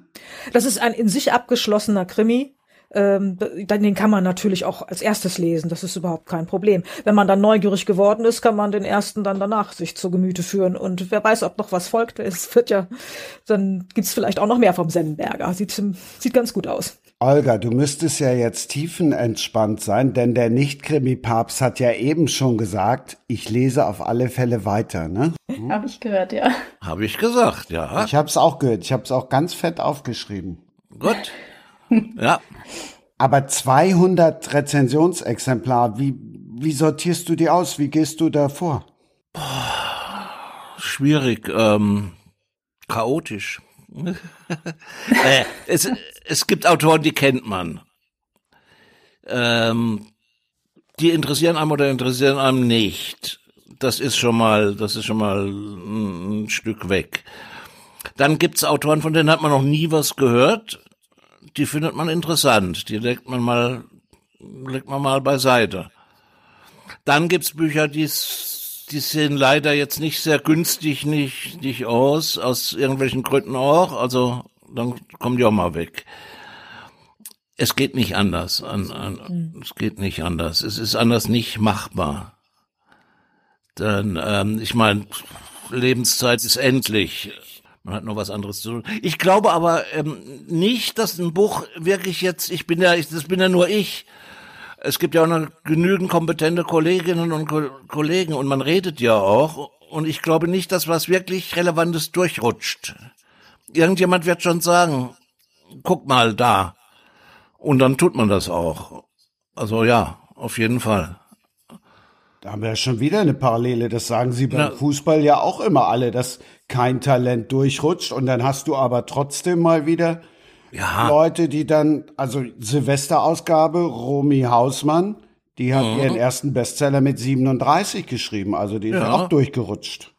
Das ist ein in sich abgeschlossener Krimi ähm, den kann man natürlich auch als erstes lesen. Das ist überhaupt kein Problem. Wenn man dann neugierig geworden ist, kann man den ersten dann danach sich zu Gemüte führen. Und wer weiß, ob noch was folgt. Es wird ja, dann gibt's vielleicht auch noch mehr vom Sennenberger. Sieht, sieht ganz gut aus. Olga, du müsstest ja jetzt tiefenentspannt sein, denn der Nicht-Krimi-Papst hat ja eben schon gesagt, ich lese auf alle Fälle weiter, ne? Hm? Habe ich gehört, ja. Habe ich gesagt, ja. Ich habe es auch gehört. Ich habe es auch ganz fett aufgeschrieben. Gut. ja. Aber 200 Rezensionsexemplar, wie, wie sortierst du die aus? Wie gehst du da vor? Schwierig, ähm, chaotisch. äh, es, es gibt Autoren, die kennt man. Ähm, die interessieren einem oder interessieren einem nicht. Das ist schon mal, das ist schon mal ein Stück weg. Dann gibt's Autoren, von denen hat man noch nie was gehört die findet man interessant. Die legt man mal, legt man mal beiseite. Dann gibt's Bücher, die die sehen leider jetzt nicht sehr günstig nicht, nicht aus, aus irgendwelchen Gründen auch. Also dann kommen die auch mal weg. Es geht nicht anders. An, an, mhm. Es geht nicht anders. Es ist anders nicht machbar. Dann, ähm, ich meine, Lebenszeit ist endlich. Man hat noch was anderes zu tun. Ich glaube aber ähm, nicht, dass ein Buch wirklich jetzt, ich bin ja, ich, das bin ja nur ich. Es gibt ja auch noch genügend kompetente Kolleginnen und Ko Kollegen und man redet ja auch. Und ich glaube nicht, dass was wirklich Relevantes durchrutscht. Irgendjemand wird schon sagen, guck mal da. Und dann tut man das auch. Also ja, auf jeden Fall. Da haben wir ja schon wieder eine Parallele. Das sagen sie beim Na, Fußball ja auch immer alle, dass kein Talent durchrutscht. Und dann hast du aber trotzdem mal wieder ja. Leute, die dann, also Silvesterausgabe, Romy Hausmann, die hat mhm. ihren ersten Bestseller mit 37 geschrieben. Also die ist ja. auch durchgerutscht.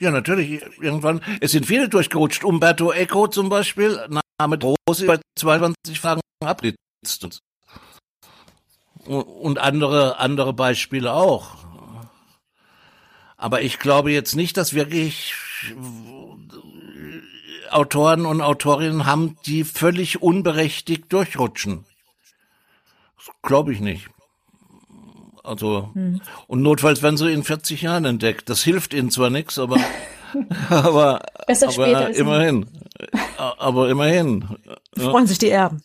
Ja, natürlich. Irgendwann, es sind viele durchgerutscht. Umberto Eco zum Beispiel, Name Rose bei 22 Fragen abgeritzt. Und andere, andere Beispiele auch. Aber ich glaube jetzt nicht, dass wirklich Autoren und Autorinnen haben, die völlig unberechtigt durchrutschen. Glaube ich nicht. Also, hm. und notfalls werden sie in 40 Jahren entdeckt. Das hilft ihnen zwar nichts, aber, aber, aber immerhin. Aber immerhin. Freuen sich die Erben.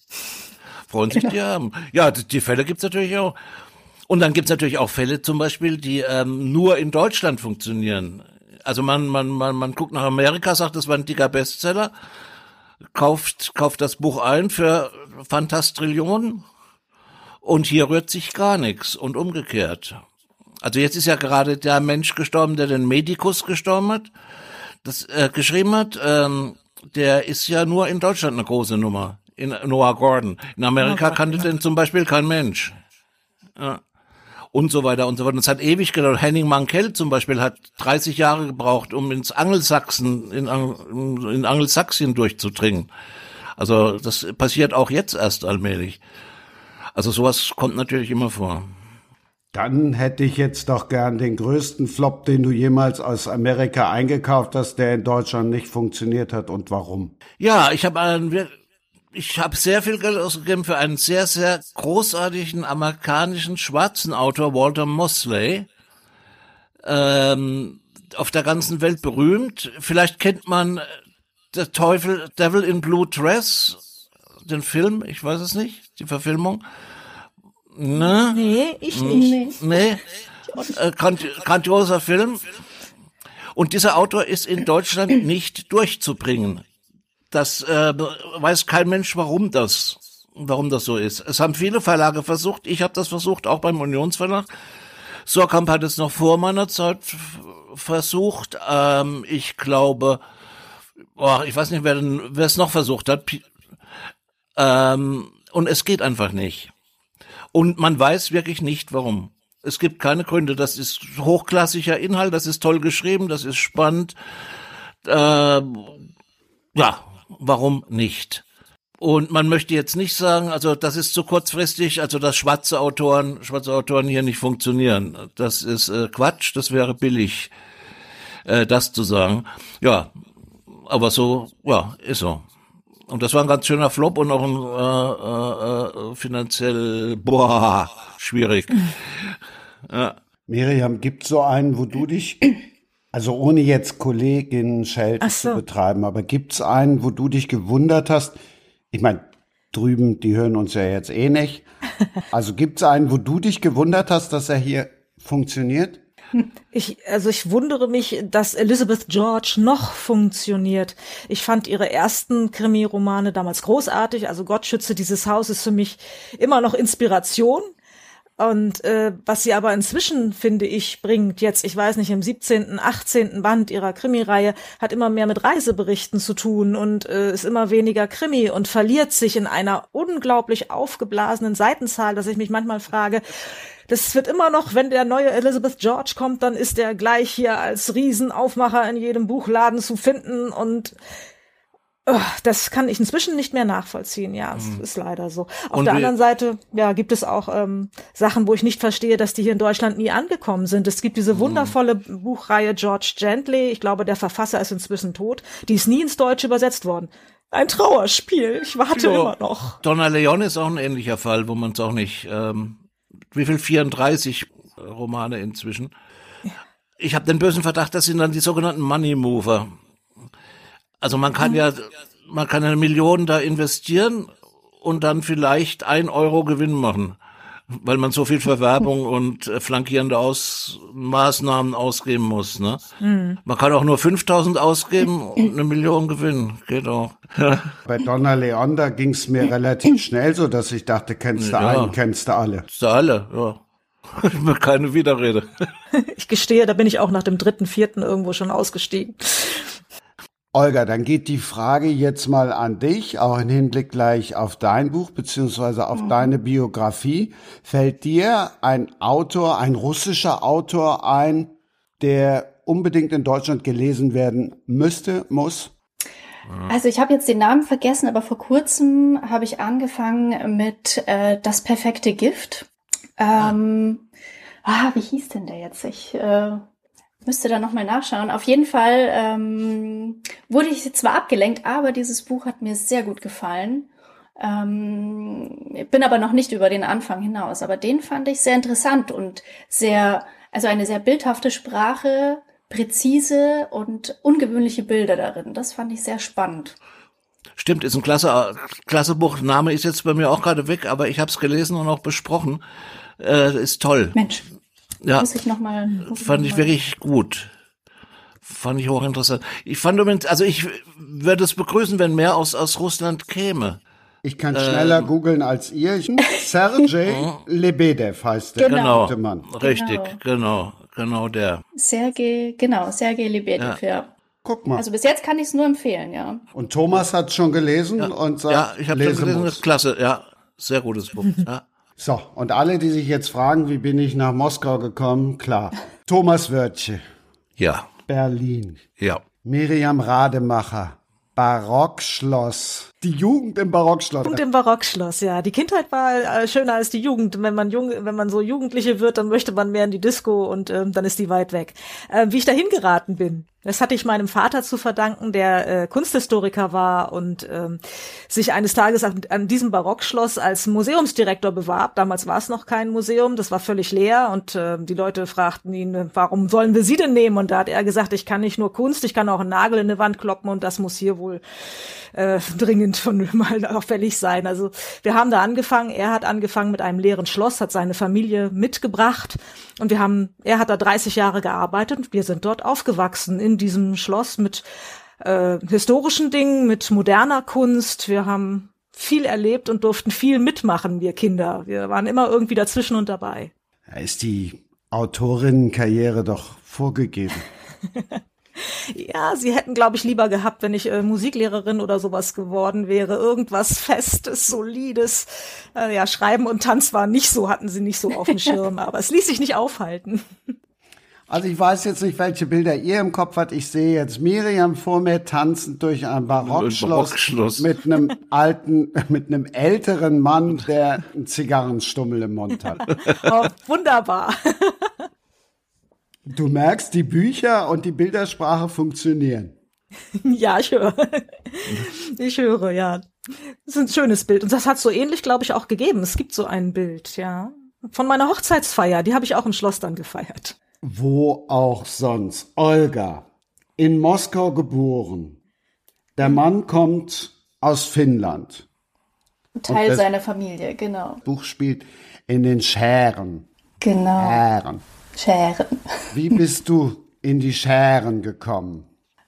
Freuen sich die Erben. Ja, die, die Fälle gibt's natürlich auch. Und dann gibt's natürlich auch Fälle zum Beispiel, die ähm, nur in Deutschland funktionieren. Also man, man, man, man guckt nach Amerika, sagt, das war ein dicker Bestseller. kauft, kauft das Buch ein für Fantastillionen und hier rührt sich gar nichts und umgekehrt. Also jetzt ist ja gerade der Mensch gestorben, der den Medikus gestorben hat, das äh, geschrieben hat. Ähm, der ist ja nur in Deutschland eine große Nummer. In Noah Gordon. In Amerika oh kannte den zum Beispiel kein Mensch. Ja. Und so weiter und so weiter. Und es hat ewig gedauert. Henning Mankell zum Beispiel hat 30 Jahre gebraucht, um ins Angelsachsen, in, in Angelsachsen durchzudringen. Also das passiert auch jetzt erst allmählich. Also sowas kommt natürlich immer vor. Dann hätte ich jetzt doch gern den größten Flop, den du jemals aus Amerika eingekauft hast, der in Deutschland nicht funktioniert hat und warum. Ja, ich habe einen, ich habe sehr viel Geld ausgegeben für einen sehr, sehr großartigen amerikanischen schwarzen Autor, Walter Mosley. Ähm, auf der ganzen Welt berühmt. Vielleicht kennt man der Teufel, Devil in Blue Dress, den Film, ich weiß es nicht, die Verfilmung. Ne? Nee, ich nicht. Nee. Äh, grandioser Film. Und dieser Autor ist in Deutschland nicht durchzubringen. Das äh, weiß kein Mensch, warum das, warum das so ist. Es haben viele Verlage versucht. Ich habe das versucht, auch beim Unionsverlag. Sorkamp hat es noch vor meiner Zeit versucht. Ähm, ich glaube, oh, ich weiß nicht, wer, wer es noch versucht hat. Ähm, und es geht einfach nicht. Und man weiß wirklich nicht, warum. Es gibt keine Gründe. Das ist hochklassiger Inhalt, das ist toll geschrieben, das ist spannend. Äh, ja, warum nicht? Und man möchte jetzt nicht sagen, also das ist zu kurzfristig, also dass schwarze Autoren, schwarze Autoren hier nicht funktionieren. Das ist äh, Quatsch, das wäre billig, äh, das zu sagen. Ja, aber so, ja, ist so. Und das war ein ganz schöner Flop und auch ein äh, äh, finanziell boah, schwierig. ja. Miriam, gibt so einen, wo du dich, also ohne jetzt Kolleginnen Schelte so. zu betreiben, aber gibt es einen, wo du dich gewundert hast? Ich meine, drüben, die hören uns ja jetzt eh nicht. Also gibt es einen, wo du dich gewundert hast, dass er hier funktioniert? Ich, also ich wundere mich, dass Elizabeth George noch funktioniert. Ich fand ihre ersten Krimi-Romane damals großartig. Also Gott schütze dieses Haus ist für mich immer noch Inspiration. Und äh, was sie aber inzwischen, finde ich, bringt jetzt, ich weiß nicht, im 17., 18. Band ihrer Krimireihe, hat immer mehr mit Reiseberichten zu tun und äh, ist immer weniger Krimi und verliert sich in einer unglaublich aufgeblasenen Seitenzahl, dass ich mich manchmal frage, das wird immer noch, wenn der neue Elizabeth George kommt, dann ist er gleich hier als Riesenaufmacher in jedem Buchladen zu finden und das kann ich inzwischen nicht mehr nachvollziehen. Ja, es mhm. ist leider so. Auf und der anderen Seite, ja, gibt es auch ähm, Sachen, wo ich nicht verstehe, dass die hier in Deutschland nie angekommen sind. Es gibt diese mhm. wundervolle mhm. Buchreihe George Gently. Ich glaube, der Verfasser ist inzwischen tot. Die ist nie ins Deutsche übersetzt worden. Ein Trauerspiel. Ich warte ja. immer noch. Donna Leon ist auch ein ähnlicher Fall, wo man es auch nicht ähm, wie viel 34 Romane inzwischen. Ich habe den bösen Verdacht, das sind dann die sogenannten Money Mover. Also man kann ja, man kann eine Million da investieren und dann vielleicht ein Euro Gewinn machen weil man so viel für Werbung und äh, flankierende Aus Maßnahmen ausgeben muss. Ne? Mhm. Man kann auch nur 5000 ausgeben und eine Million gewinnen. Geht auch. Bei Donna Leon, da ging es mir relativ schnell so, dass ich dachte, kennst du ja. einen, kennst du alle. Kennst du alle, ja. Keine Widerrede. Ich gestehe, da bin ich auch nach dem dritten, vierten irgendwo schon ausgestiegen. Olga, dann geht die Frage jetzt mal an dich, auch im Hinblick gleich auf dein Buch beziehungsweise auf mhm. deine Biografie. Fällt dir ein Autor, ein russischer Autor ein, der unbedingt in Deutschland gelesen werden müsste, muss? Also ich habe jetzt den Namen vergessen, aber vor kurzem habe ich angefangen mit äh, Das perfekte Gift. Ähm, ah, wie hieß denn der jetzt? Ich äh, Müsste da nochmal nachschauen. Auf jeden Fall ähm, wurde ich zwar abgelenkt, aber dieses Buch hat mir sehr gut gefallen. Ähm, bin aber noch nicht über den Anfang hinaus. Aber den fand ich sehr interessant und sehr, also eine sehr bildhafte Sprache, präzise und ungewöhnliche Bilder darin. Das fand ich sehr spannend. Stimmt, ist ein klasse, klasse Buch. Name ist jetzt bei mir auch gerade weg, aber ich habe es gelesen und auch besprochen. Äh, ist toll. Mensch. Ja, muss ich noch mal, muss fand ich, noch ich wirklich gut. Fand ich hochinteressant. Ich fand, also ich würde es begrüßen, wenn mehr aus, aus Russland käme. Ich kann schneller ähm, googeln als ihr. Sergej Lebedev heißt der genau, gute Mann. Richtig, genau, genau der. Sergej, genau, Sergej Lebedev, ja. ja. Guck mal. Also bis jetzt kann ich es nur empfehlen, ja. Und Thomas hat schon gelesen ja, und sagt, ja, ich habe gelesen, das ist klasse, ja, sehr gutes Buch. Ja. So, und alle, die sich jetzt fragen, wie bin ich nach Moskau gekommen, klar. Thomas Wörtje. Ja. Berlin. Ja. Miriam Rademacher. Barockschloss. Die Jugend im Barockschloss. Und im Barockschloss, ja. Die Kindheit war äh, schöner als die Jugend. Wenn man jung, wenn man so Jugendliche wird, dann möchte man mehr in die Disco und ähm, dann ist die weit weg. Äh, wie ich dahin geraten bin, das hatte ich meinem Vater zu verdanken, der äh, Kunsthistoriker war und ähm, sich eines Tages an, an diesem Barockschloss als Museumsdirektor bewarb. Damals war es noch kein Museum, das war völlig leer und äh, die Leute fragten ihn, warum sollen wir Sie denn nehmen? Und da hat er gesagt, ich kann nicht nur Kunst, ich kann auch einen Nagel in eine Wand kloppen und das muss hier wohl äh, dringend von mal auffällig sein. Also wir haben da angefangen, er hat angefangen mit einem leeren Schloss, hat seine Familie mitgebracht und wir haben, er hat da 30 Jahre gearbeitet und wir sind dort aufgewachsen in diesem Schloss mit äh, historischen Dingen, mit moderner Kunst. Wir haben viel erlebt und durften viel mitmachen, wir Kinder. Wir waren immer irgendwie dazwischen und dabei. Da ist die Autorinnenkarriere doch vorgegeben. Ja, sie hätten, glaube ich, lieber gehabt, wenn ich äh, Musiklehrerin oder sowas geworden wäre. Irgendwas Festes, Solides. Äh, ja, Schreiben und Tanz war nicht so, hatten sie nicht so auf dem Schirm, aber es ließ sich nicht aufhalten. Also ich weiß jetzt nicht, welche Bilder ihr im Kopf habt. Ich sehe jetzt Miriam vor mir tanzend durch ein Barockschloss, Barockschloss. mit einem alten, mit einem älteren Mann, der einen Zigarrenstummel im Mund hat. Oh, wunderbar. Du merkst, die Bücher und die Bildersprache funktionieren. Ja, ich höre. Ich höre, ja. Das ist ein schönes Bild. Und das hat so ähnlich, glaube ich, auch gegeben. Es gibt so ein Bild, ja. Von meiner Hochzeitsfeier, die habe ich auch im Schloss dann gefeiert. Wo auch sonst. Olga, in Moskau geboren. Der Mann kommt aus Finnland. Teil seiner Familie, genau. Buch spielt in den Schären. Genau. Schären. Scheren. Wie bist du in die Scheren gekommen?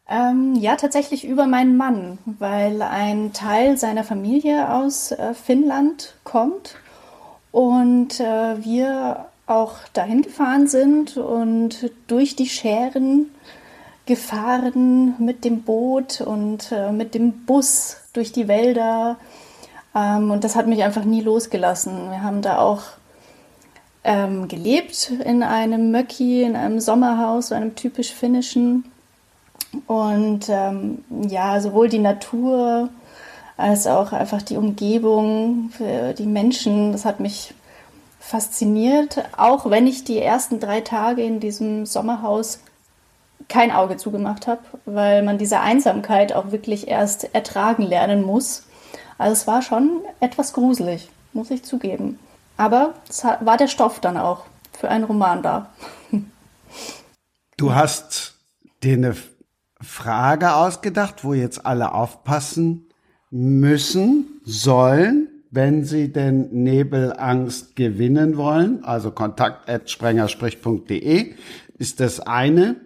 Ähm, ja, tatsächlich über meinen Mann, weil ein Teil seiner Familie aus äh, Finnland kommt und äh, wir auch dahin gefahren sind und durch die Scheren gefahren mit dem Boot und äh, mit dem Bus durch die Wälder. Ähm, und das hat mich einfach nie losgelassen. Wir haben da auch ähm, gelebt in einem Möcki, in einem Sommerhaus, so einem typisch finnischen. Und ähm, ja, sowohl die Natur als auch einfach die Umgebung, die Menschen, das hat mich fasziniert, auch wenn ich die ersten drei Tage in diesem Sommerhaus kein Auge zugemacht habe, weil man diese Einsamkeit auch wirklich erst ertragen lernen muss. Also es war schon etwas gruselig, muss ich zugeben. Aber es war der Stoff dann auch für einen Roman da. Du hast dir eine Frage ausgedacht, wo jetzt alle aufpassen müssen, sollen, wenn sie denn Nebelangst gewinnen wollen. Also kontakt.sprengersprich.de ist das eine.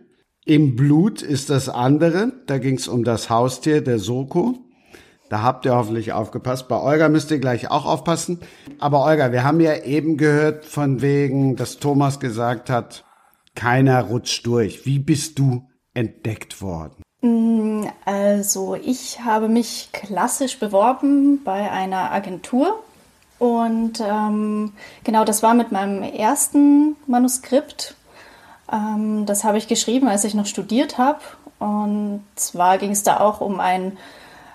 Im Blut ist das andere. Da ging es um das Haustier der Soko. Da habt ihr hoffentlich aufgepasst. Bei Olga müsst ihr gleich auch aufpassen. Aber Olga, wir haben ja eben gehört von wegen, dass Thomas gesagt hat, keiner rutscht durch. Wie bist du entdeckt worden? Mm, also ich habe mich klassisch beworben bei einer Agentur und ähm, genau das war mit meinem ersten Manuskript. Ähm, das habe ich geschrieben, als ich noch studiert habe. Und zwar ging es da auch um ein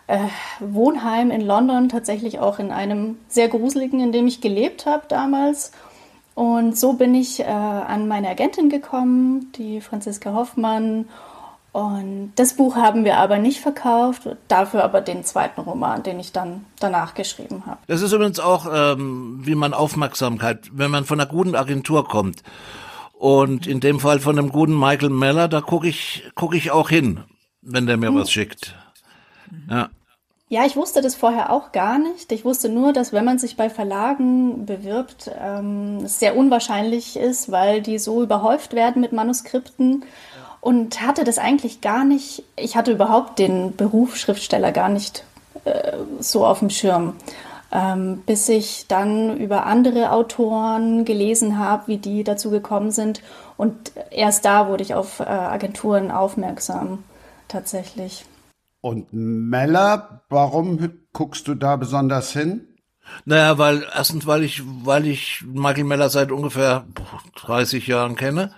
äh, Wohnheim in London, tatsächlich auch in einem sehr gruseligen, in dem ich gelebt habe damals. Und so bin ich äh, an meine Agentin gekommen, die Franziska Hoffmann. Und das Buch haben wir aber nicht verkauft, dafür aber den zweiten Roman, den ich dann danach geschrieben habe. Das ist übrigens auch, ähm, wie man Aufmerksamkeit, wenn man von einer guten Agentur kommt. Und in dem Fall von einem guten Michael Meller, da gucke ich, guck ich auch hin, wenn der mir hm. was schickt. Ja. Ja, ich wusste das vorher auch gar nicht. Ich wusste nur, dass wenn man sich bei Verlagen bewirbt, ähm, es sehr unwahrscheinlich ist, weil die so überhäuft werden mit Manuskripten und hatte das eigentlich gar nicht, ich hatte überhaupt den Beruf Schriftsteller gar nicht äh, so auf dem Schirm. Ähm, bis ich dann über andere Autoren gelesen habe, wie die dazu gekommen sind. Und erst da wurde ich auf äh, Agenturen aufmerksam, tatsächlich. Und Meller, warum guckst du da besonders hin? Naja, weil erstens, weil ich, weil ich Michael Meller seit ungefähr 30 Jahren kenne.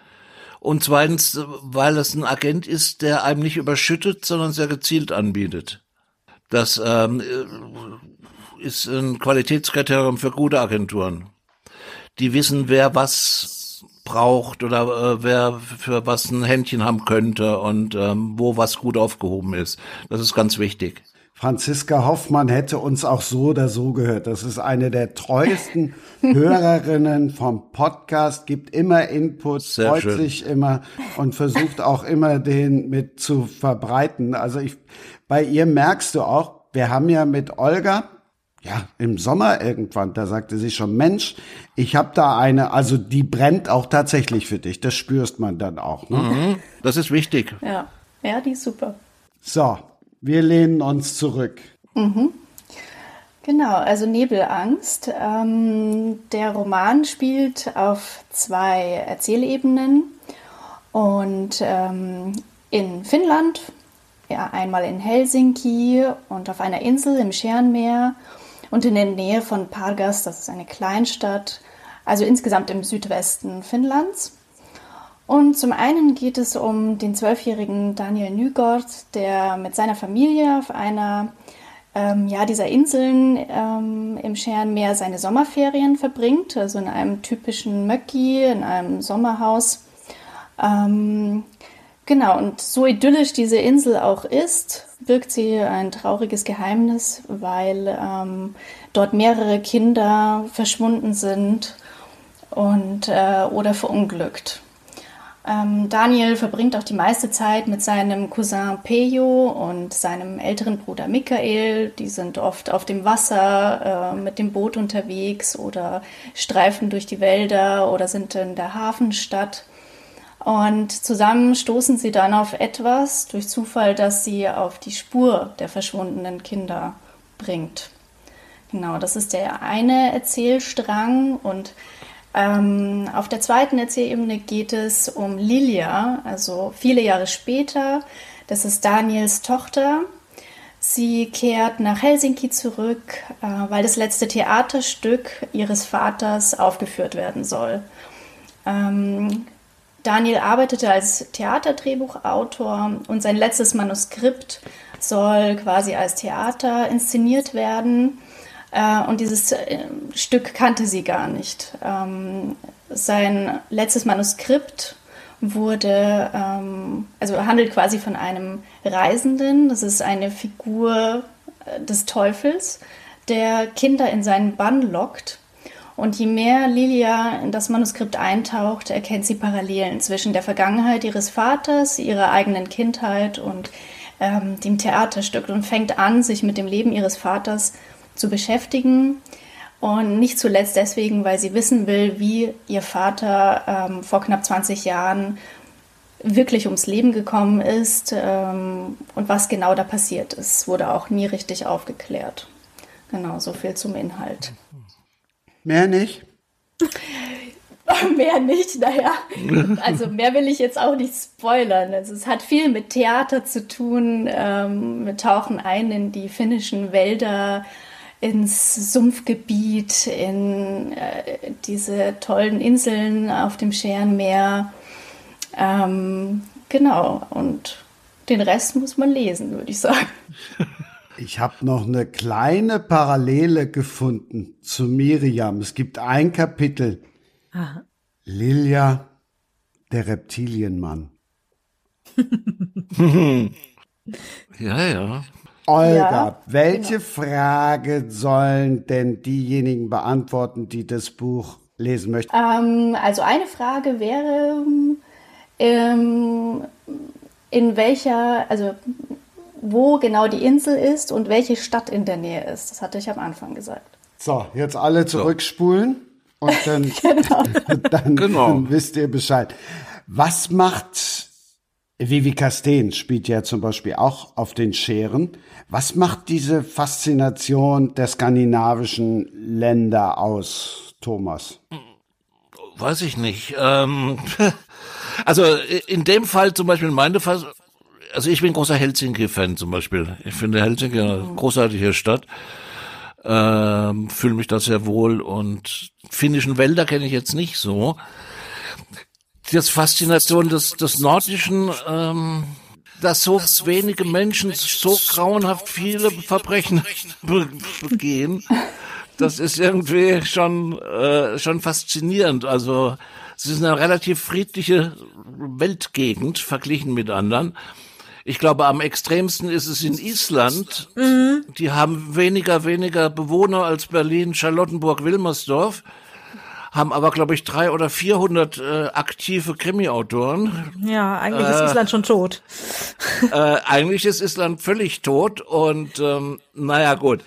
Und zweitens, weil es ein Agent ist, der einem nicht überschüttet, sondern sehr gezielt anbietet. Das ähm, ist ein Qualitätskriterium für gute Agenturen. Die wissen, wer was braucht oder äh, wer für was ein Händchen haben könnte und ähm, wo was gut aufgehoben ist. Das ist ganz wichtig. Franziska Hoffmann hätte uns auch so oder so gehört. Das ist eine der treuesten Hörerinnen vom Podcast, gibt immer Input, Sehr freut schön. sich immer und versucht auch immer den mit zu verbreiten. Also ich, bei ihr merkst du auch, wir haben ja mit Olga, ja, im Sommer irgendwann, da sagte sie schon, Mensch, ich habe da eine, also die brennt auch tatsächlich für dich. Das spürst man dann auch. Ne? Mhm, das ist wichtig. Ja, ja, die ist super. So, wir lehnen uns zurück. Mhm. Genau, also Nebelangst. Ähm, der Roman spielt auf zwei Erzählebenen und ähm, in Finnland, ja, einmal in Helsinki und auf einer Insel im Scherenmeer und in der Nähe von Pargas, das ist eine Kleinstadt, also insgesamt im Südwesten Finnlands. Und zum einen geht es um den zwölfjährigen Daniel Nygård, der mit seiner Familie auf einer ähm, ja, dieser Inseln ähm, im Scherenmeer seine Sommerferien verbringt, also in einem typischen Möcki, in einem Sommerhaus. Ähm, genau, und so idyllisch diese Insel auch ist, birgt sie ein trauriges Geheimnis, weil ähm, dort mehrere Kinder verschwunden sind und, äh, oder verunglückt. Ähm, Daniel verbringt auch die meiste Zeit mit seinem Cousin Pejo und seinem älteren Bruder Michael. Die sind oft auf dem Wasser äh, mit dem Boot unterwegs oder streifen durch die Wälder oder sind in der Hafenstadt. Und zusammen stoßen sie dann auf etwas durch Zufall, das sie auf die Spur der verschwundenen Kinder bringt. Genau, das ist der eine Erzählstrang und ähm, auf der zweiten Erzählebene geht es um Lilia, also viele Jahre später. Das ist Daniels Tochter. Sie kehrt nach Helsinki zurück, äh, weil das letzte Theaterstück ihres Vaters aufgeführt werden soll. Ähm, Daniel arbeitete als Theaterdrehbuchautor und sein letztes Manuskript soll quasi als Theater inszeniert werden. Äh, und dieses äh, Stück kannte sie gar nicht. Ähm, sein letztes Manuskript wurde, ähm, also handelt quasi von einem Reisenden. Das ist eine Figur äh, des Teufels, der Kinder in seinen Bann lockt. Und je mehr Lilia in das Manuskript eintaucht, erkennt sie Parallelen zwischen der Vergangenheit ihres Vaters, ihrer eigenen Kindheit und ähm, dem Theaterstück und fängt an, sich mit dem Leben ihres Vaters zu beschäftigen. Und nicht zuletzt deswegen, weil sie wissen will, wie ihr Vater ähm, vor knapp 20 Jahren wirklich ums Leben gekommen ist ähm, und was genau da passiert ist. Wurde auch nie richtig aufgeklärt. Genau, so viel zum Inhalt. Mehr nicht? mehr nicht, naja. Also mehr will ich jetzt auch nicht spoilern. Also es hat viel mit Theater zu tun. Ähm, wir tauchen ein in die finnischen Wälder ins Sumpfgebiet, in äh, diese tollen Inseln auf dem Scherenmeer. Ähm, genau, und den Rest muss man lesen, würde ich sagen. Ich habe noch eine kleine Parallele gefunden zu Miriam. Es gibt ein Kapitel. Aha. Lilia, der Reptilienmann. ja, ja. Olga, ja, welche genau. Frage sollen denn diejenigen beantworten, die das Buch lesen möchten? Ähm, also eine Frage wäre, ähm, in welcher, also wo genau die Insel ist und welche Stadt in der Nähe ist. Das hatte ich am Anfang gesagt. So, jetzt alle zurückspulen so. und dann, genau. dann, genau. dann wisst ihr Bescheid. Was macht Vivi Castain spielt ja zum Beispiel auch auf den Scheren. Was macht diese Faszination der skandinavischen Länder aus, Thomas? Weiß ich nicht. Ähm, also in dem Fall zum Beispiel meine Fall, also ich bin großer Helsinki-Fan zum Beispiel. Ich finde Helsinki eine großartige Stadt. Ähm, Fühle mich da sehr wohl und finnischen Wälder kenne ich jetzt nicht so das Faszination des, des Nordischen, ähm, dass so wenige Menschen so grauenhaft viele Verbrechen begehen, das ist irgendwie schon, äh, schon faszinierend. Also es ist eine relativ friedliche Weltgegend verglichen mit anderen. Ich glaube, am extremsten ist es in Island. Mhm. Die haben weniger, weniger Bewohner als Berlin, Charlottenburg, Wilmersdorf haben aber, glaube ich, drei oder vierhundert äh, aktive Krimi-Autoren. Ja, eigentlich äh, ist Island schon tot. Äh, eigentlich ist Island völlig tot und ähm, naja, gut.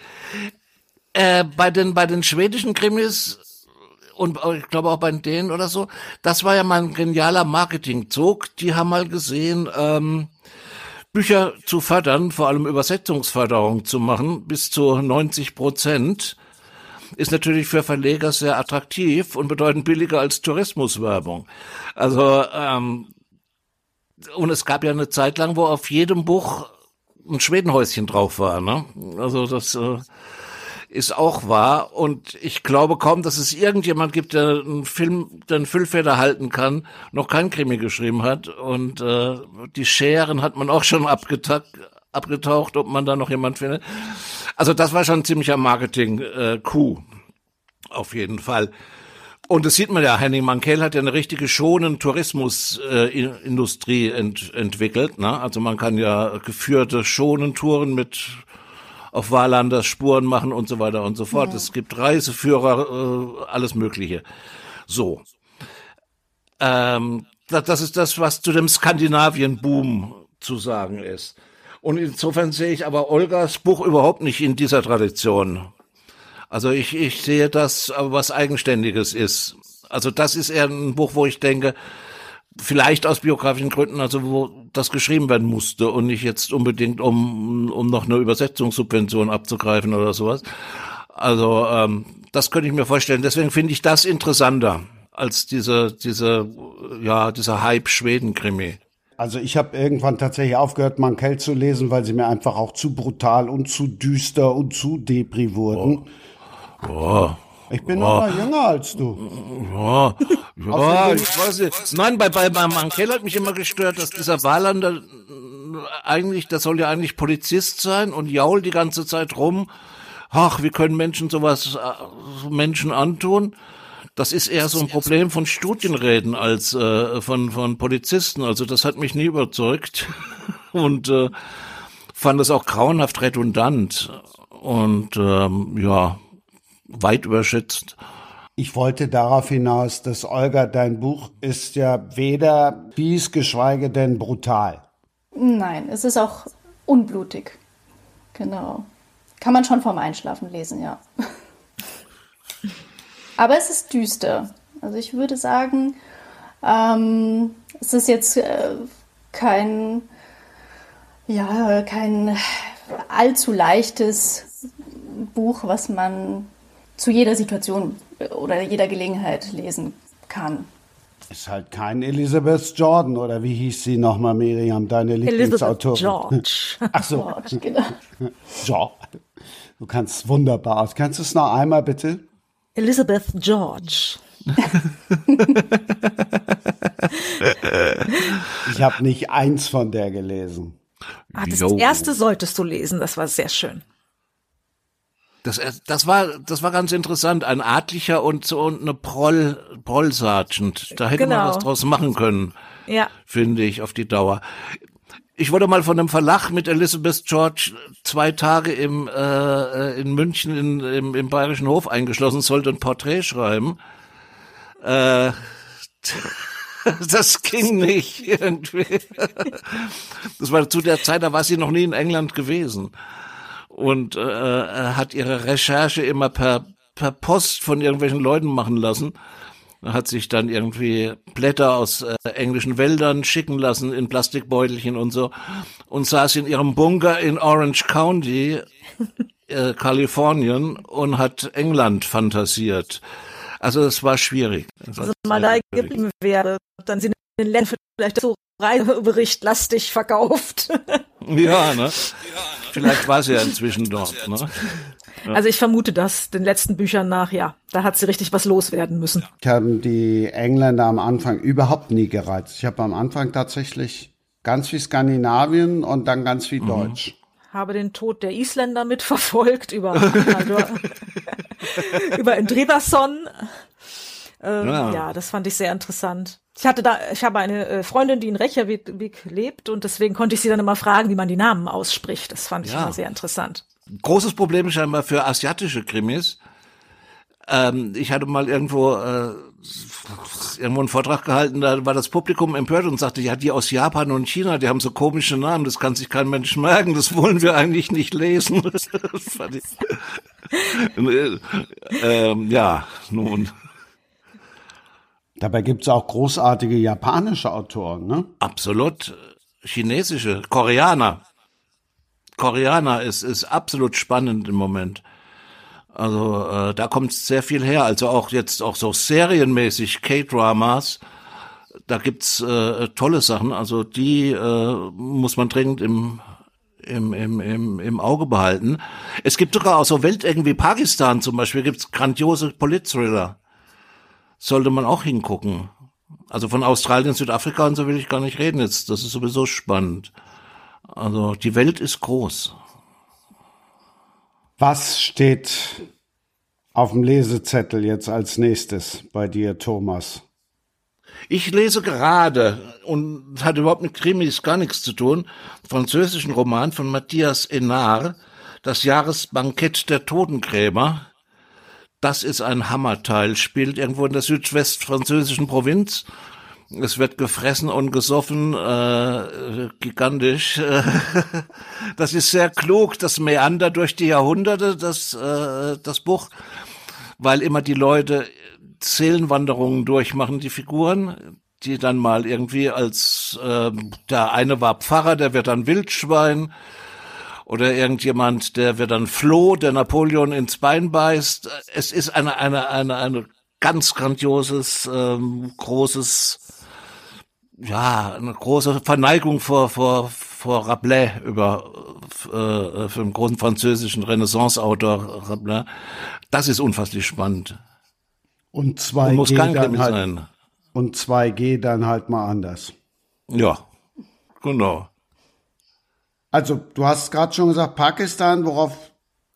Äh, bei den bei den schwedischen Krimis und ich glaube auch bei denen oder so, das war ja mal ein genialer Marketingzug. Die haben mal gesehen, ähm, Bücher zu fördern, vor allem Übersetzungsförderung zu machen, bis zu 90 Prozent ist natürlich für Verleger sehr attraktiv und bedeutend billiger als Tourismuswerbung. Also ähm, und es gab ja eine Zeit lang, wo auf jedem Buch ein Schwedenhäuschen drauf war. Ne? Also das äh, ist auch wahr. Und ich glaube kaum, dass es irgendjemand gibt, der einen Film, der einen Füllfeder halten kann, noch kein Krimi geschrieben hat. Und äh, die Scheren hat man auch schon abgetaucht, abgetaucht, ob man da noch jemand findet. Also das war schon ein ziemlicher Marketing-Coup. Äh, auf jeden Fall. Und das sieht man ja, Henning Mankell hat ja eine richtige schonen Tourismusindustrie äh, ent, entwickelt. Ne? Also man kann ja geführte schonen Touren mit auf Wahllanders Spuren machen und so weiter und so fort. Ja. Es gibt Reiseführer, äh, alles Mögliche. So. Ähm, das, das ist das, was zu dem Skandinavien-Boom zu sagen ist. Und insofern sehe ich aber Olgas Buch überhaupt nicht in dieser Tradition. Also ich, ich sehe das, was Eigenständiges ist. Also das ist eher ein Buch, wo ich denke, vielleicht aus biografischen Gründen, also wo das geschrieben werden musste und nicht jetzt unbedingt, um, um noch eine Übersetzungssubvention abzugreifen oder sowas. Also ähm, das könnte ich mir vorstellen. Deswegen finde ich das interessanter als diese, diese, ja, dieser Hype-Schweden-Krimi. Also ich habe irgendwann tatsächlich aufgehört, Mankell zu lesen, weil sie mir einfach auch zu brutal und zu düster und zu depri wurden. Oh. Oh. Ich bin noch mal jünger als du. Ja, ja ich weiß nicht. Nein, bei, bei, bei Mankell hat mich immer gestört, dass dieser Wahlander äh, eigentlich, das soll ja eigentlich Polizist sein und jault die ganze Zeit rum. Ach, wie können Menschen sowas äh, Menschen antun? Das ist eher so ein Problem von Studienräten als äh, von, von Polizisten. Also das hat mich nie überzeugt und äh, fand es auch grauenhaft redundant. Und ähm, ja, weit überschätzt. Ich wollte darauf hinaus, dass Olga, dein Buch ist ja weder fies, geschweige denn brutal. Nein, es ist auch unblutig. Genau. Kann man schon vorm Einschlafen lesen, ja. Aber es ist düster. Also ich würde sagen, ähm, es ist jetzt äh, kein, ja, kein allzu leichtes Buch, was man zu jeder Situation oder jeder Gelegenheit lesen kann. Ist halt kein Elizabeth Jordan oder wie hieß sie nochmal, Miriam, deine Lieblingsautorin? George. Ach so. George, genau. George. Du kannst wunderbar aus. Kannst du es noch einmal bitte? Elizabeth George. ich habe nicht eins von der gelesen. Ah, das erste solltest du lesen, das war sehr schön. Das, das war, das war ganz interessant. Ein Adlicher und so und eine Proll, Proll Sergeant. Da hätte genau. man was draus machen können. Ja. Finde ich, auf die Dauer. Ich wurde mal von einem Verlag mit Elizabeth George zwei Tage im, äh, in München in, im, im Bayerischen Hof eingeschlossen, sollte ein Porträt schreiben. Äh, das ging nicht irgendwie. Das war zu der Zeit, da war sie noch nie in England gewesen und äh, hat ihre Recherche immer per, per Post von irgendwelchen Leuten machen lassen. hat sich dann irgendwie Blätter aus äh, englischen Wäldern schicken lassen in Plastikbeutelchen und so und saß in ihrem Bunker in Orange County, äh, Kalifornien und hat England fantasiert. Also es war schwierig. Das also mal da geblieben wäre, dann sind in den Ländern vielleicht so Reisebericht lastig verkauft. Ja, ne? Vielleicht war sie ja inzwischen dort. Ne? Also ich vermute das, den letzten Büchern nach, ja. Da hat sie richtig was loswerden müssen. Ich habe die Engländer am Anfang überhaupt nie gereizt. Ich habe am Anfang tatsächlich ganz wie Skandinavien und dann ganz wie mhm. Deutsch. Habe den Tod der Isländer mitverfolgt über, über Endrivason. Ähm, ja. ja, das fand ich sehr interessant. Ich hatte da, ich habe eine äh, Freundin, die in Reykjavik lebt und deswegen konnte ich sie dann immer fragen, wie man die Namen ausspricht. Das fand ich ja. immer sehr interessant großes Problem scheinbar für asiatische Krimis. Ähm, ich hatte mal irgendwo äh, irgendwo einen Vortrag gehalten, da war das Publikum empört und sagte, ja, die aus Japan und China, die haben so komische Namen, das kann sich kein Mensch merken, das wollen wir eigentlich nicht lesen. ähm, ja, nun. Dabei gibt's auch großartige japanische Autoren, ne? Absolut. Chinesische, Koreaner. Koreaner ist, ist absolut spannend im Moment. Also äh, da kommt sehr viel her. Also auch jetzt auch so serienmäßig K-Dramas. Da gibt's äh, tolle Sachen. Also die äh, muss man dringend im im, im, im, im Auge behalten. Es gibt sogar auch so Weltecken wie Pakistan zum Beispiel, gibt's grandiose Polit-Thriller. Sollte man auch hingucken. Also von Australien, Südafrika und so will ich gar nicht reden jetzt. Das ist sowieso spannend. Also die Welt ist groß. Was steht auf dem Lesezettel jetzt als nächstes bei dir, Thomas? Ich lese gerade und hat überhaupt mit Krimis gar nichts zu tun. Französischen Roman von Matthias Enard, Das Jahresbankett der Totengräber. Das ist ein Hammerteil, spielt irgendwo in der südwestfranzösischen Provinz. Es wird gefressen und gesoffen, äh, gigantisch. das ist sehr klug, das Meander durch die Jahrhunderte, das, äh, das Buch, weil immer die Leute Seelenwanderungen durchmachen, die Figuren, die dann mal irgendwie als, äh, der eine war Pfarrer, der wird dann Wildschwein, oder irgendjemand, der wird dann Floh, der Napoleon ins Bein beißt. Es ist eine, eine, eine, eine ganz grandioses, ähm, großes ja, eine große Verneigung vor, vor, vor Rabelais über, äh, für einen großen französischen Renaissance-Autor Rabelais. Das ist unfasslich spannend. Und 2G muss dann halt, sein. Und 2G dann halt mal anders. Ja, genau. Also, du hast gerade schon gesagt, Pakistan, worauf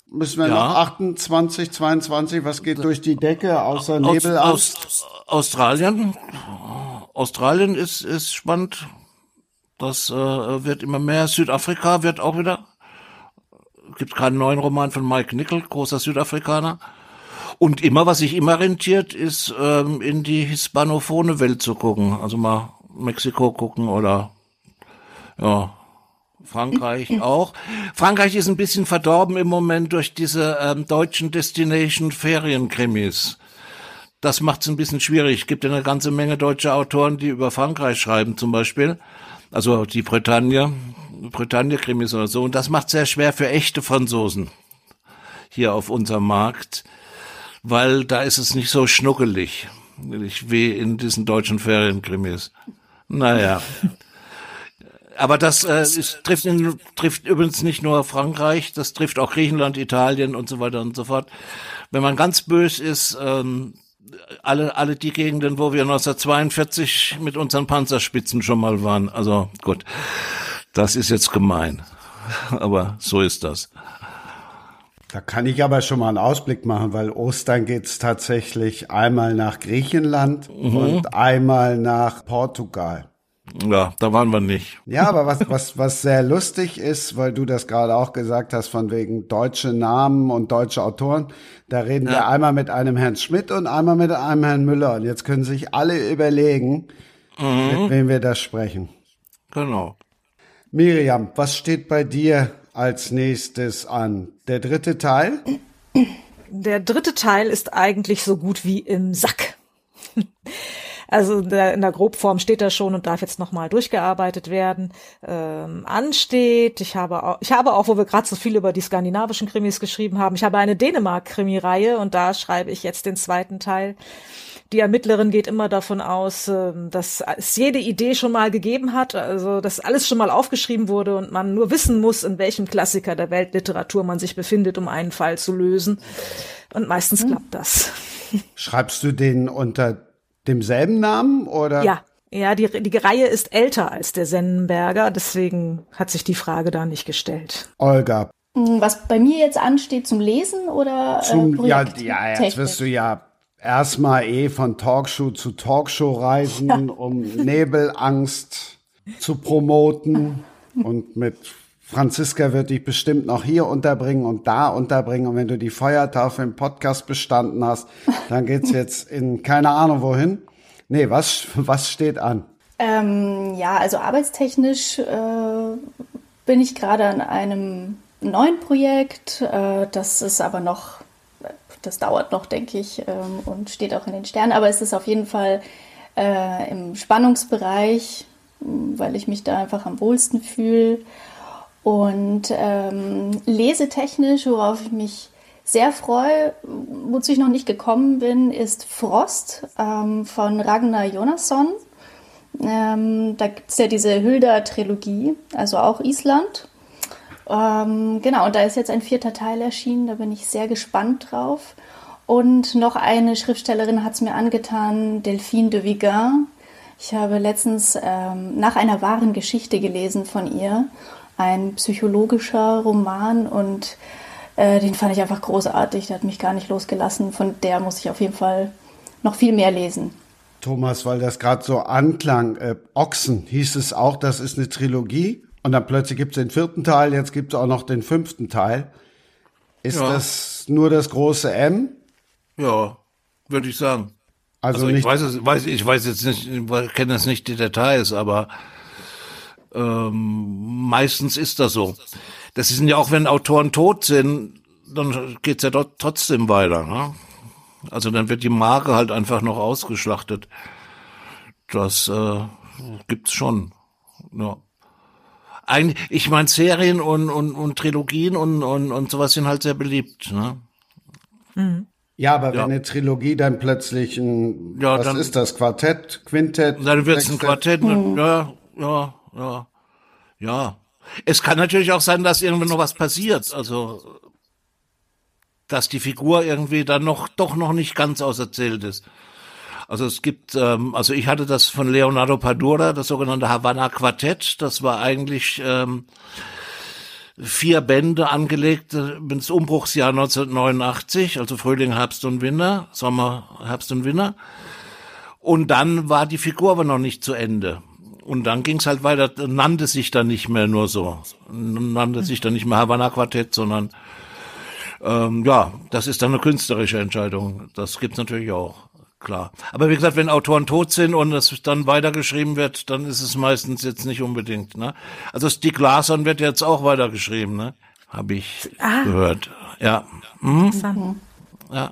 müssen wir ja. noch achten? 2022, was geht durch die Decke außer Nebel aus, aus Australien Australien ist, ist spannend. Das äh, wird immer mehr. Südafrika wird auch wieder. Gibt keinen neuen Roman von Mike Nickel, großer Südafrikaner. Und immer, was sich immer rentiert, ist ähm, in die hispanophone Welt zu gucken. Also mal Mexiko gucken oder ja, Frankreich auch. Frankreich ist ein bisschen verdorben im Moment durch diese ähm, deutschen Destination Ferienkrimis das macht es ein bisschen schwierig. Es gibt ja eine ganze Menge deutsche Autoren, die über Frankreich schreiben zum Beispiel. Also die Bretagne, Bretagne-Krimis oder so. Und das macht sehr schwer für echte Franzosen hier auf unserem Markt, weil da ist es nicht so schnuckelig wie in diesen deutschen Ferienkrimis. Naja. Aber das äh, ist, trifft, in, trifft übrigens nicht nur Frankreich, das trifft auch Griechenland, Italien und so weiter und so fort. Wenn man ganz bös ist, ähm, alle, alle die Gegenden, wo wir 1942 mit unseren Panzerspitzen schon mal waren. Also gut, das ist jetzt gemein. Aber so ist das. Da kann ich aber schon mal einen Ausblick machen, weil Ostern geht's tatsächlich einmal nach Griechenland mhm. und einmal nach Portugal. Ja, da waren wir nicht. Ja, aber was, was, was sehr lustig ist, weil du das gerade auch gesagt hast, von wegen deutsche Namen und deutsche Autoren, da reden ja. wir einmal mit einem Herrn Schmidt und einmal mit einem Herrn Müller. Und jetzt können sich alle überlegen, mhm. mit wem wir das sprechen. Genau. Miriam, was steht bei dir als nächstes an? Der dritte Teil? Der dritte Teil ist eigentlich so gut wie im Sack. Also in der, in der Grobform steht das schon und darf jetzt nochmal durchgearbeitet werden. Ähm, ansteht. Ich habe auch, ich habe auch, wo wir gerade so viel über die skandinavischen Krimis geschrieben haben, ich habe eine Dänemark-Krimireihe und da schreibe ich jetzt den zweiten Teil. Die Ermittlerin geht immer davon aus, ähm, dass es jede Idee schon mal gegeben hat, also dass alles schon mal aufgeschrieben wurde und man nur wissen muss, in welchem Klassiker der Weltliteratur man sich befindet, um einen Fall zu lösen. Und meistens mhm. klappt das. Schreibst du den unter demselben Namen oder? Ja, ja, die, die Reihe ist älter als der Sennenberger, deswegen hat sich die Frage da nicht gestellt. Olga. Hm, was bei mir jetzt ansteht zum Lesen oder äh, zum, äh, ja, ja, jetzt wirst du ja erstmal eh von Talkshow zu Talkshow reisen, ja. um Nebelangst zu promoten und mit Franziska wird dich bestimmt noch hier unterbringen und da unterbringen. Und wenn du die Feuertaufe im Podcast bestanden hast, dann geht's jetzt in keine Ahnung wohin. Nee, was, was steht an? Ähm, ja, also arbeitstechnisch äh, bin ich gerade an einem neuen Projekt. Äh, das ist aber noch, das dauert noch, denke ich, ähm, und steht auch in den Sternen. Aber es ist auf jeden Fall äh, im Spannungsbereich, weil ich mich da einfach am wohlsten fühle. Und ähm, lesetechnisch, worauf ich mich sehr freue, wozu ich noch nicht gekommen bin, ist Frost ähm, von Ragnar Jonasson. Ähm, da gibt es ja diese Hülda-Trilogie, also auch Island. Ähm, genau, und da ist jetzt ein vierter Teil erschienen, da bin ich sehr gespannt drauf. Und noch eine Schriftstellerin hat es mir angetan, Delphine de Vigan. Ich habe letztens ähm, nach einer wahren Geschichte gelesen von ihr ein psychologischer Roman und äh, den fand ich einfach großartig. Der hat mich gar nicht losgelassen. Von der muss ich auf jeden Fall noch viel mehr lesen. Thomas, weil das gerade so anklang, äh, Ochsen hieß es auch, das ist eine Trilogie. Und dann plötzlich gibt es den vierten Teil, jetzt gibt es auch noch den fünften Teil. Ist ja. das nur das große M? Ja, würde ich sagen. Also, also ich weiß es, weiß, ich weiß jetzt nicht, ich kenne jetzt nicht die Details, aber ähm, meistens ist das so. Das sind ja auch, wenn Autoren tot sind, dann geht's ja dort trotzdem weiter. Ne? Also dann wird die Marke halt einfach noch ausgeschlachtet. Das äh, gibt's schon. Ja. Eigentlich, ich meine, Serien und, und, und Trilogien und, und, und sowas sind halt sehr beliebt. Ne? Mhm. Ja, aber ja. wenn eine Trilogie dann plötzlich ein, ja, was dann, ist das, Quartett, Quintett? Dann wird es ein Quartett, mhm. ja, ja, ja. Ja. Es kann natürlich auch sein, dass irgendwann noch was passiert. Also, dass die Figur irgendwie dann noch, doch noch nicht ganz auserzählt ist. Also es gibt, ähm, also ich hatte das von Leonardo Padura, das sogenannte Havana Quartett. Das war eigentlich ähm, vier Bände angelegt ins Umbruchsjahr 1989, also Frühling, Herbst und Winter, Sommer, Herbst und Winter. Und dann war die Figur aber noch nicht zu Ende. Und dann ging es halt weiter, nannte sich dann nicht mehr nur so, nannte sich dann nicht mehr Havana Quartett, sondern ähm, ja, das ist dann eine künstlerische Entscheidung. Das gibt's natürlich auch, klar. Aber wie gesagt, wenn Autoren tot sind und es dann weitergeschrieben wird, dann ist es meistens jetzt nicht unbedingt. Ne? Also Stieg Larsson wird jetzt auch weitergeschrieben, ne? Habe ich ah. gehört. Ja. Mhm. Ja.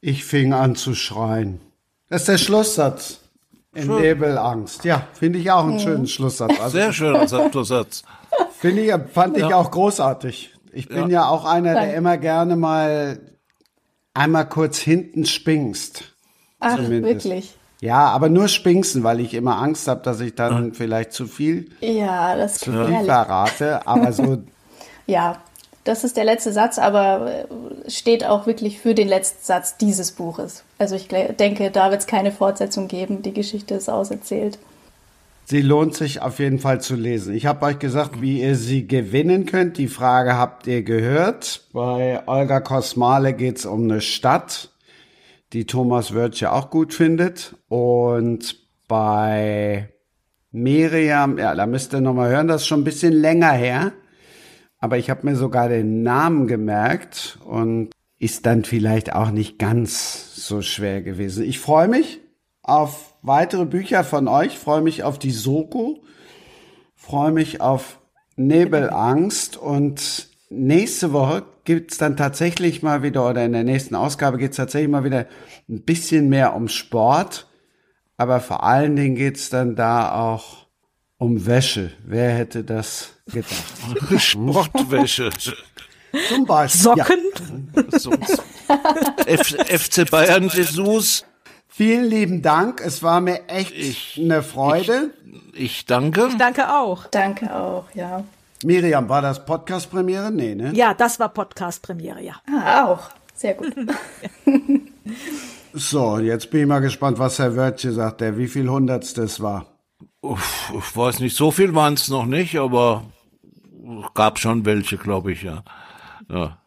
Ich fing an zu schreien. Das ist der Schlusssatz. In Schön. Nebelangst. Ja, finde ich auch einen mhm. schönen Schlusssatz. Also, Sehr schöner Schlusssatz. Finde ich, fand ich ja. auch großartig. Ich bin ja, ja auch einer, der immer gerne mal einmal kurz hinten spingst. Ach, zumindest. wirklich? Ja, aber nur spinksen, weil ich immer Angst habe, dass ich dann ja. vielleicht zu viel, ja, das zu viel verrate. Aber so. ja, das ist der letzte Satz, aber äh, steht auch wirklich für den letzten Satz dieses Buches. Also ich denke, da wird es keine Fortsetzung geben. Die Geschichte ist auserzählt. Sie lohnt sich auf jeden Fall zu lesen. Ich habe euch gesagt, wie ihr sie gewinnen könnt. Die Frage habt ihr gehört. Bei Olga Kosmale geht es um eine Stadt, die Thomas Wörth ja auch gut findet. Und bei Miriam, ja, da müsst ihr nochmal hören, das ist schon ein bisschen länger her aber ich habe mir sogar den Namen gemerkt und ist dann vielleicht auch nicht ganz so schwer gewesen. Ich freue mich auf weitere Bücher von euch, freue mich auf die Soko, freue mich auf Nebelangst und nächste Woche gibt's dann tatsächlich mal wieder, oder in der nächsten Ausgabe geht's tatsächlich mal wieder ein bisschen mehr um Sport. Aber vor allen Dingen geht's dann da auch um Wäsche. Wer hätte das gedacht? Sportwäsche. Zum Beispiel. Socken? F FC Bayern Jesus. Vielen lieben Dank. Es war mir echt Ich- eine Freude. Ich danke. Danke auch. Danke auch, ja. Miriam, war das Podcast-Premiere? Nee, ne? Ja, das war Podcast-Premiere, ja. Ah, auch. Sehr gut. So, jetzt bin ich mal gespannt, was Herr Wörtje sagt, der wie viel Hundertstes war. Uff, ich weiß nicht, so viel waren es noch nicht, aber gab schon welche, glaube ich, ja. ja.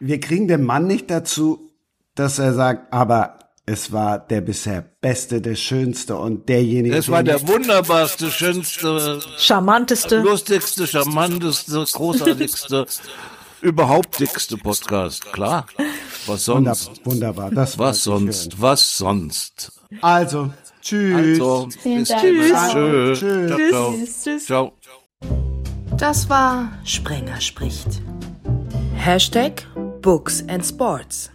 Wir kriegen den Mann nicht dazu, dass er sagt, aber es war der bisher beste, der schönste und derjenige. Es war der wunderbarste, schönste, Charmanteste. lustigste, charmanteste, großartigste, überhaupt dickste Podcast. Klar. Was Wunderbar, sonst? wunderbar. Das Was sonst? Was sonst? Also, tschüss. Also, Vielen bis Dank. tschüss. Tschüss. Tschüss. Tschüss. Ciao. Das war Sprenger spricht. Hashtag Books and Sports.